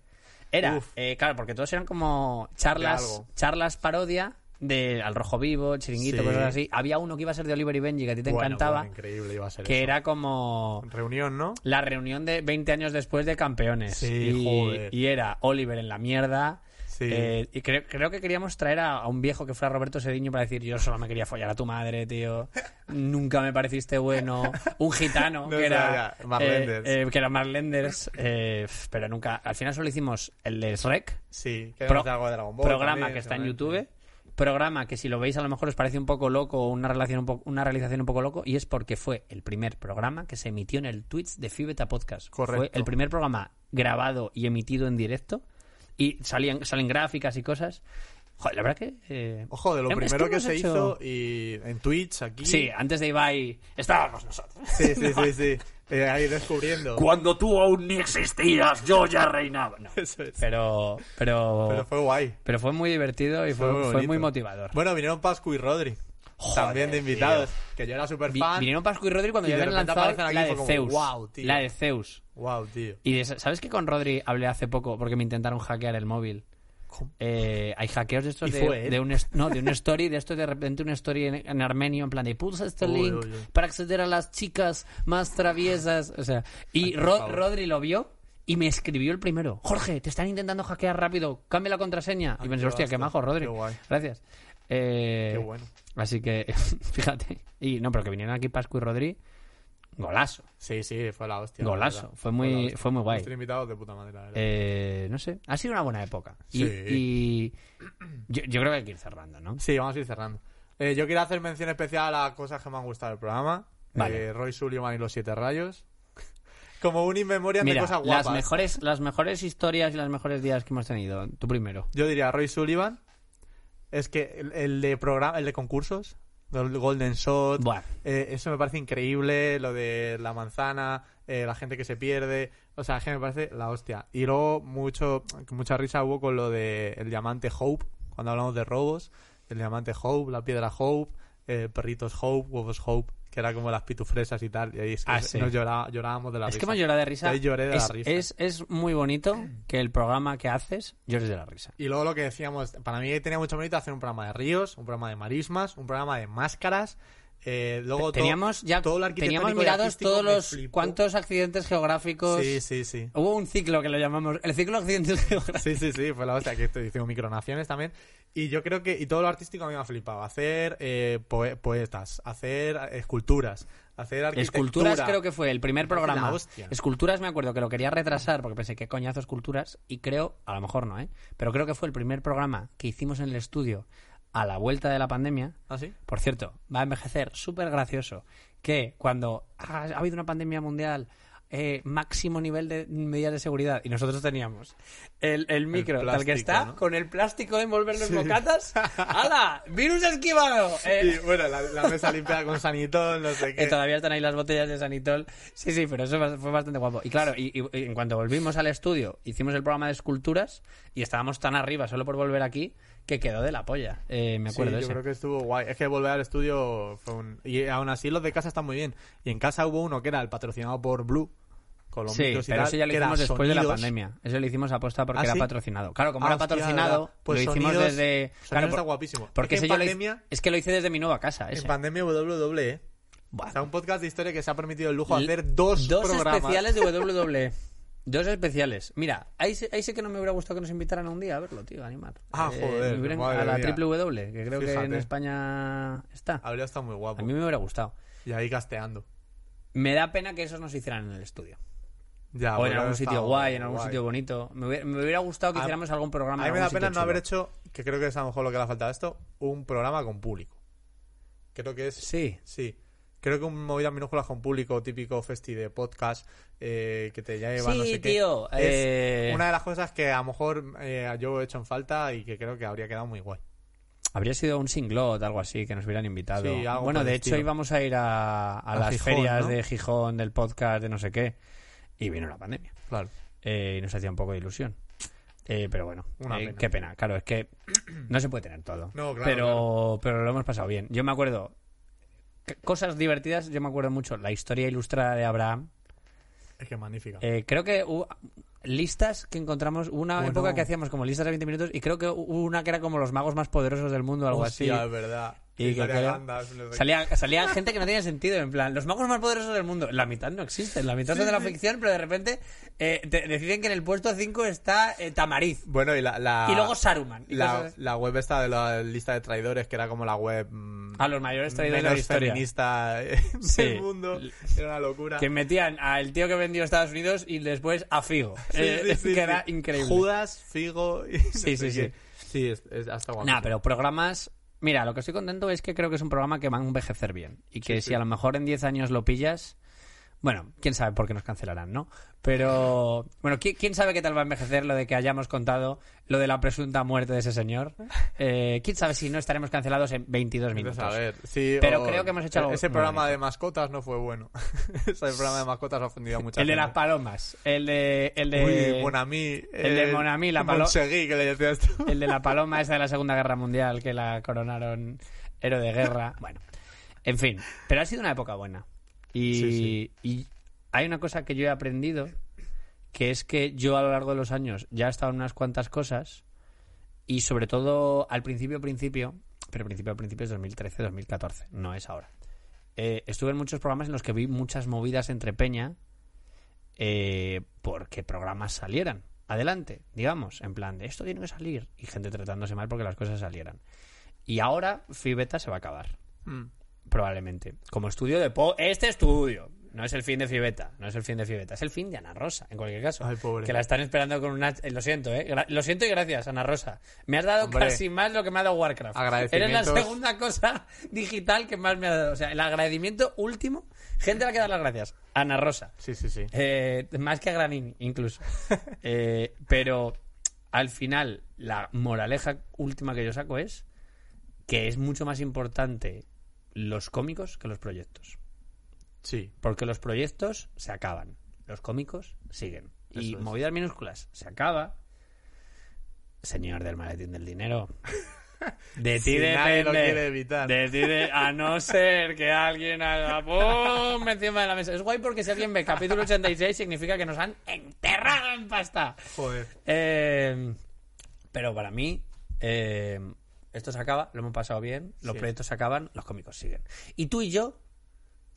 Era, eh, claro, porque todos eran como charlas, charlas parodia de Al Rojo Vivo, Chiringuito, Sí. cosas así. Había uno que iba a ser de Oliver y Benji, que a ti te Bueno, encantaba, bueno, increíble iba a ser que eso. era como Reunión, ¿no? la reunión de 20 años después de campeones. Sí, y, joder. y era Oliver en la mierda. Sí. eh, y creo, creo que queríamos traer a, a un viejo que fuera Roberto Sediño para decir yo solo me quería follar a tu madre, tío. Nunca me pareciste bueno. Un gitano No que era eh, eh, que era Mark Lenders, eh, pero nunca. Al final solo hicimos el de Shrek, Sí. Que Pro- algo de Dragon Ball programa también, que está en. YouTube. Programa que si lo veis a lo mejor os parece un poco loco o una, relación un po- una realización un poco loco y es porque fue el primer programa que se emitió en el Twitch de Fibeta Podcast. Correcto. Fue el primer programa grabado y emitido en directo y salían, salen gráficas y cosas. Joder, la verdad que... eh, Ojo, de lo es primero que se hecho- hizo y en Twitch aquí. Sí, antes de Ibai estábamos nosotros. sí, sí, sí. sí. Eh, ahí descubriendo. Cuando tú aún ni existías, yo ya reinaba. No. Eso es. Pero, pero, Pero fue guay. pero fue muy divertido y fue, Fue muy fue muy motivador. Bueno, vinieron Pascu y Rodri. Joder, también de invitados. Que yo era súper fan. vinieron Pascu y Rodri cuando y de habían lanzado aquí la de como, Zeus. "Guau, tío". la de Zeus. Wow, tío. Y de- ¿sabes que con Rodri hablé hace poco porque me intentaron hackear el móvil? Eh, hay hackeos de estos ¿Y de, de un no, de una story, de esto de repente una story en, en armenio en plan de pulsa este Uy, link uy, uy. para acceder a las chicas más traviesas, o sea, y Ay, por Ro- favor. Rodri lo vio y me escribió el primero. Jorge, te están intentando hackear rápido, cambia la contraseña. Ay, y pensé, hostia, qué majo, Rodri. qué guay. Gracias. Eh, Qué bueno. Así que, fíjate. Y no, pero que vinieron aquí Pascu y Rodri, golazo. Sí, sí, fue la hostia. la Golazo, fue muy- la hostia. fue muy guay. Invitados de puta madre, la verdad. Eh, no sé, ha sido una buena época. Y, Sí. y yo, yo creo que hay que ir cerrando, ¿no? Sí, vamos a ir cerrando. Eh, yo quiero hacer mención especial a cosas que me han gustado del programa. Vale. Eh, Roy Sullivan y los Siete Rayos. Como un in memoriam Mira, de cosas guapas. las mejores, las mejores historias y los mejores días que hemos tenido. Tú primero. Yo diría Roy Sullivan. Es que el, el de programa, el de concursos, el Golden Shot, eh, eso me parece increíble, lo de la manzana, eh, la gente que se pierde, o sea, que me parece la hostia. Y luego mucho, mucha risa hubo con lo de el diamante Hope, cuando hablamos de robos, el diamante Hope, la piedra Hope, eh, perritos Hope, huevos Hope, que era como las pitufresas y tal, y ahí es que Ah, sí. nos lloraba- llorábamos de la Es que risa. hemos llorado de risa. Ahí lloré de es, la risa. es- es muy bonito que el programa que haces llores de la risa. Y luego lo que decíamos, para mí tenía mucho mérito hacer un programa de ríos, un programa de marismas, un programa de máscaras Eh, luego todo- teníamos ya todo lo teníamos mirados todos los flipó. cuántos accidentes geográficos. Sí, sí, sí. Hubo un ciclo que lo llamamos el ciclo de accidentes geográficos. Sí, sí, sí, fue la hostia que estoy diciendo micronaciones también. Y yo creo que, y todo lo artístico a mí me ha flipado. Hacer eh, poe- poetas, hacer esculturas, hacer arquitectura. Esculturas creo que fue el primer programa. Esculturas me acuerdo que lo quería retrasar porque pensé que coñazo esculturas y creo, a lo mejor no, ¿eh? Pero creo que fue el primer programa que hicimos en el estudio a la vuelta de la pandemia. ¿Ah, sí? Por cierto, va a envejecer súper gracioso que cuando ha habido una pandemia mundial, eh, máximo nivel de medidas de seguridad, y nosotros teníamos el, el micro tal que está, ¿no? con el plástico de envolver los bocatas. ¡Hala! ¡Virus esquivado! Eh, Y bueno, la, la mesa limpiada con sanitol, no sé qué. todavía están ahí las botellas de Sanitol. Sí, sí, pero eso fue bastante guapo. Y claro, y, y- y en cuanto volvimos al estudio, hicimos el programa de esculturas y estábamos tan arriba solo por volver aquí que quedó de la polla. Eh, me Sí, acuerdo yo de ese. creo que estuvo guay. Es que volver al estudio fue un... Y aún así los de casa están muy bien. Y en casa hubo uno que era el patrocinado por Blue. Con los Sí, micros y pero tal, eso ya lo hicimos después de la pandemia. Eso lo hicimos aposta porque ¿Ah, era sí? patrocinado. Claro, como Ah, era hostia, patrocinado. Pues lo hicimos sonidos- desde... claro, está por- guapísimo. Porque Es que en lo hice- pandemia- es que lo hice desde mi nueva casa. En Ese. pandemia WWE. Buah. O sea, un podcast de historia que se ha permitido el lujo de hacer dos, dos programas. especiales de WWE. Dos especiales. Mira, ahí, ahí sí que no me hubiera gustado que nos invitaran un día a verlo, tío, animar. Ah, joder, me hubieran- madre a la triple W, que creo que en. España está. Habría estado muy guapo. A mí me hubiera gustado. Y ahí casteando. Me da pena que esos nos hicieran en el estudio. Ya, o en porque algún sitio guay, en algún guay. sitio bonito. Me hubiera, me hubiera gustado que A- hiciéramos algún programa. A en mí me da pena no haber hecho, que creo que es a lo mejor lo que le ha faltado a esto, un programa con público. Creo que es... Sí. Sí. Creo que un movida minúsculas con público típico festi de podcast eh, que te lleva Sí, no sé qué. tío, Es eh, una de las cosas que a lo mejor eh, yo he hecho en falta y que creo que habría quedado muy guay. Habría sido un singlot, algo así, que nos hubieran invitado. Sí, algo bueno, de el hecho estilo. íbamos a ir a, a A las Gijón, ferias ¿no? de Gijón, del podcast, de no sé qué. Y vino la pandemia. Claro. eh, y nos hacía un poco de ilusión. Eh, pero bueno, Una eh, pena. qué pena. Claro, es que no se puede tener todo. No, claro, pero, pero lo hemos pasado bien. Yo me acuerdo, cosas divertidas, yo me acuerdo mucho, la historia ilustrada de Abraham. Es que magnífica. Eh, creo que hubo listas que encontramos, una Bueno. época que hacíamos como listas de 20 minutos y creo que hubo una que era como los magos más poderosos del mundo, algo Hostia, así. es verdad. Y que Salía no sé. Salía, salía gente que no tenía sentido, en plan, los magos más poderosos del mundo. La mitad no existen, la mitad son de la ficción, pero de repente eh, te- deciden que en el puesto 5 está eh, Tamariz. Bueno, y la, la- Y luego Saruman. y la, web esta de la lista de traidores, que era como la web mm, A los mayores traidores de la historia. feminista eh, Sí. del mundo. Era una locura. Que metían al tío que vendió a Estados Unidos y después a Figo. Sí, Eh, sí, sí, que era sí. increíble. Judas, Figo y Sí, sí, qué. Sí, es, es hasta guapo. Nada, pero programas. Mira, lo que estoy contento es que creo que es un programa que va a envejecer bien. Y que Sí, si sí. a lo mejor en 10 años lo pillas. Bueno, quién sabe por qué nos cancelarán, ¿no? Pero. Bueno, ¿qui- ¿quién sabe qué tal va a envejecer lo de que hayamos contado lo de la presunta muerte de ese señor? Eh, ¿Quién sabe si no estaremos cancelados en 22 minutos? A ver, sí, Pero o- creo que hemos hecho algo Ese programa bonito. de mascotas no fue bueno. ese programa de mascotas ha ofendido a mucha El de gente. las palomas. El de. El de. Uy, Monami. el de Monami, la palo- Seguí, que le decía esto. El de la paloma esa de la Segunda Guerra Mundial que la coronaron héroe de guerra. Bueno, en fin, pero ha sido una época buena. Y, Sí, y hay una cosa que yo he aprendido, que es que yo a lo largo de los años ya he estado en unas cuantas cosas y sobre todo al principio, principio, pero principio, principio es 2013, 2014, no es ahora. Eh, estuve en muchos programas en los que vi muchas movidas entre Peña eh, porque programas salieran adelante, digamos, en plan de esto tiene que salir y gente tratándose mal porque las cosas salieran. Y ahora Fibeta se va a acabar, Mm. probablemente. Como estudio de po este estudio. No es el fin de Fibeta, no es el fin de Fibeta, es el fin de Ana Rosa, en cualquier caso. Ay, pobre. Que la están esperando con una... eh, lo siento, ¿eh? Lo siento y gracias, Ana Rosa. Me has dado Hombre. casi más lo que me ha dado Warcraft. Eres la segunda cosa digital que más me ha dado. O sea, el agradecimiento último, gente a la que dar las gracias. Ana Rosa. Sí, sí, sí. Eh, más que a Granini, incluso. Eh, pero al final, la moraleja última que yo saco es que es mucho más importante los cómicos que los proyectos. Sí. Porque los proyectos se acaban, los cómicos siguen. y es. movidas minúsculas se acaba. Señor del maletín del dinero. De ti Si lo quiere evitar. De ti de- a no ser que alguien haga ¡pum! encima de la mesa. Es guay porque si alguien ve capítulo 86 significa que nos han enterrado en pasta. Joder. Eh, pero para mí, eh, esto se acaba, lo hemos pasado bien, los Sí. proyectos se acaban, los cómicos siguen. Y tú y yo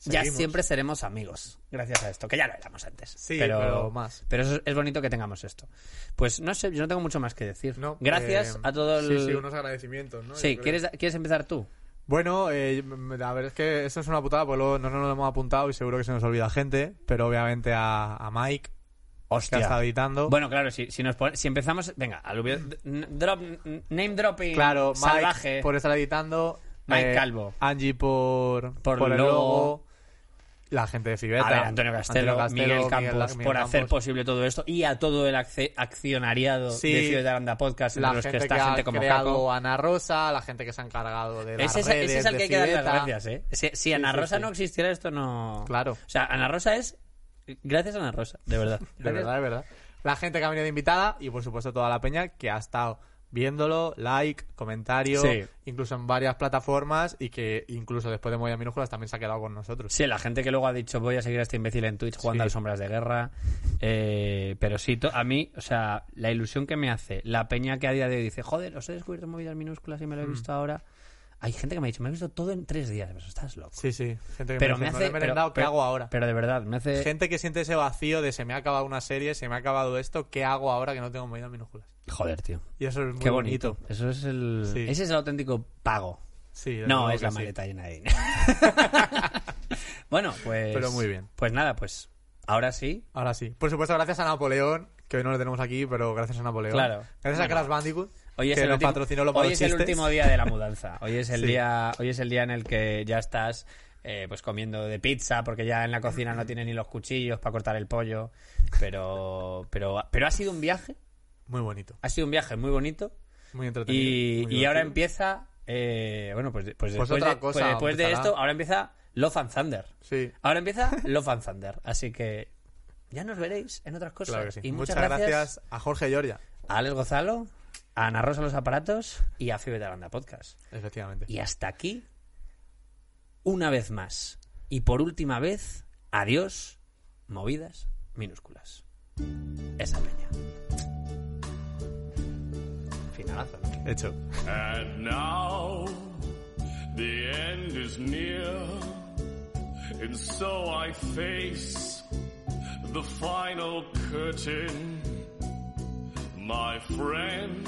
ya siempre seremos amigos, gracias a esto, que ya lo éramos antes. Sí, pero más. Pero eso- es bonito que tengamos esto. Pues no sé, yo no tengo mucho más que decir. No, gracias eh, a todo el... Sí, sí, unos agradecimientos, ¿no? Sí. ¿quieres, ¿quieres empezar tú? Bueno, eh, a ver, es que esto es una putada, porque luego no nos lo hemos apuntado y seguro que se nos olvida gente, pero obviamente a, a Mike, que ha Hostia. estado editando. Bueno, claro, si, si, nos si empezamos... Venga, drop, name dropping claro, Mike salvaje. por estar editando. Mike eh, Calvo. Angie por, Por por, el logo. logo. La gente de Fibeta. A ver, Antonio Castelo, Antonio Miguel Campos, Miguel por Campos. hacer posible todo esto y a todo el accionariado Sí, de Ciudad Aranda Podcast, entre la los que que, está ha gente como Caco. Ana Rosa, la gente que se ha encargado de las Ese es, redes ese es de que hay que dar las gracias, ¿eh? Si, si Ana Rosa sí. no existiera, esto no... Claro. O sea, Ana Rosa es... Gracias a Ana Rosa, de verdad. De verdad, de verdad. La gente que ha venido de invitada y por supuesto toda la peña que ha estado viéndolo, like, comentario, Sí. incluso en varias plataformas y que incluso después de Moya Minúsculas también se ha quedado con nosotros. Sí, la gente que luego ha dicho voy a seguir a este imbécil en Twitch jugando Sí. al Sombras de Guerra. Eh, pero sí, a mí, o sea, la ilusión que me hace, la peña que a día de hoy dice, joder, os he descubierto movidas minúsculas y me lo Mm. he visto ahora. Hay gente que me ha dicho, me he visto todo en tres días. Pero estás loco. Sí, sí. Gente que pero me, me dice, hace. "No he merendado, pero- ¿qué pero- hago ahora? Pero de verdad, me hace. Gente que siente ese vacío de se me ha acabado una serie, se me ha acabado esto, ¿qué hago ahora que no tengo Movidas Minúsculas? Joder, tío. Y eso es muy Qué bonito. bonito. Eso es el. Sí. Ese es el auténtico pago. Sí, No, es la sí. maleta llena de dinero. bueno, pues. Pero muy bien. Pues nada, pues. Ahora sí. Ahora sí. Por supuesto, gracias a Napoleón, que hoy no lo tenemos aquí, pero gracias a Napoleón. Claro. Gracias a Crash Bandicoot, Hoy es, que el, nos último, patrocinó los hoy es el último día de la mudanza. Hoy es el Sí. día, hoy es el día en el que ya estás eh, pues comiendo de pizza porque ya en la cocina no tiene ni los cuchillos para cortar el pollo. Pero, pero, pero ha sido un viaje, Muy bonito. ha sido un viaje muy bonito Muy entretenido. y, muy y ahora empieza, eh, bueno pues, pues Pues después, otra de, cosa pues después de esto ahora empieza Love and Thunder. Sí. Ahora empieza Love and Thunder, así que ya nos veréis en otras cosas. Claro que sí. Y Muchas, muchas, gracias a Jorge Giorgia. a Alex Gozalo, a Ana Rosa Los Aparatos y a Fibeta Aranda Podcast. Efectivamente. Y hasta aquí, una vez más. Y por última vez, adiós, movidas minúsculas. Esa peña. Finalazo, ¿no? Hecho. And now the end is near, and so I face the final curtain. My friend,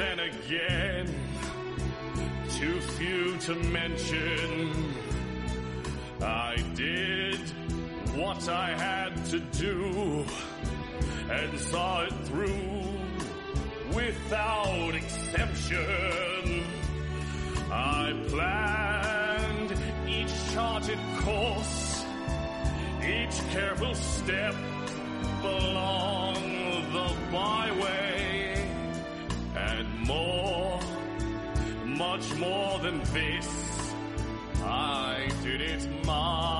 then again, too few to mention. I did what I had to do and saw it through without exemption. I planned each charted course, each careful step along the byway, more than this. I did it my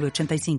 906985.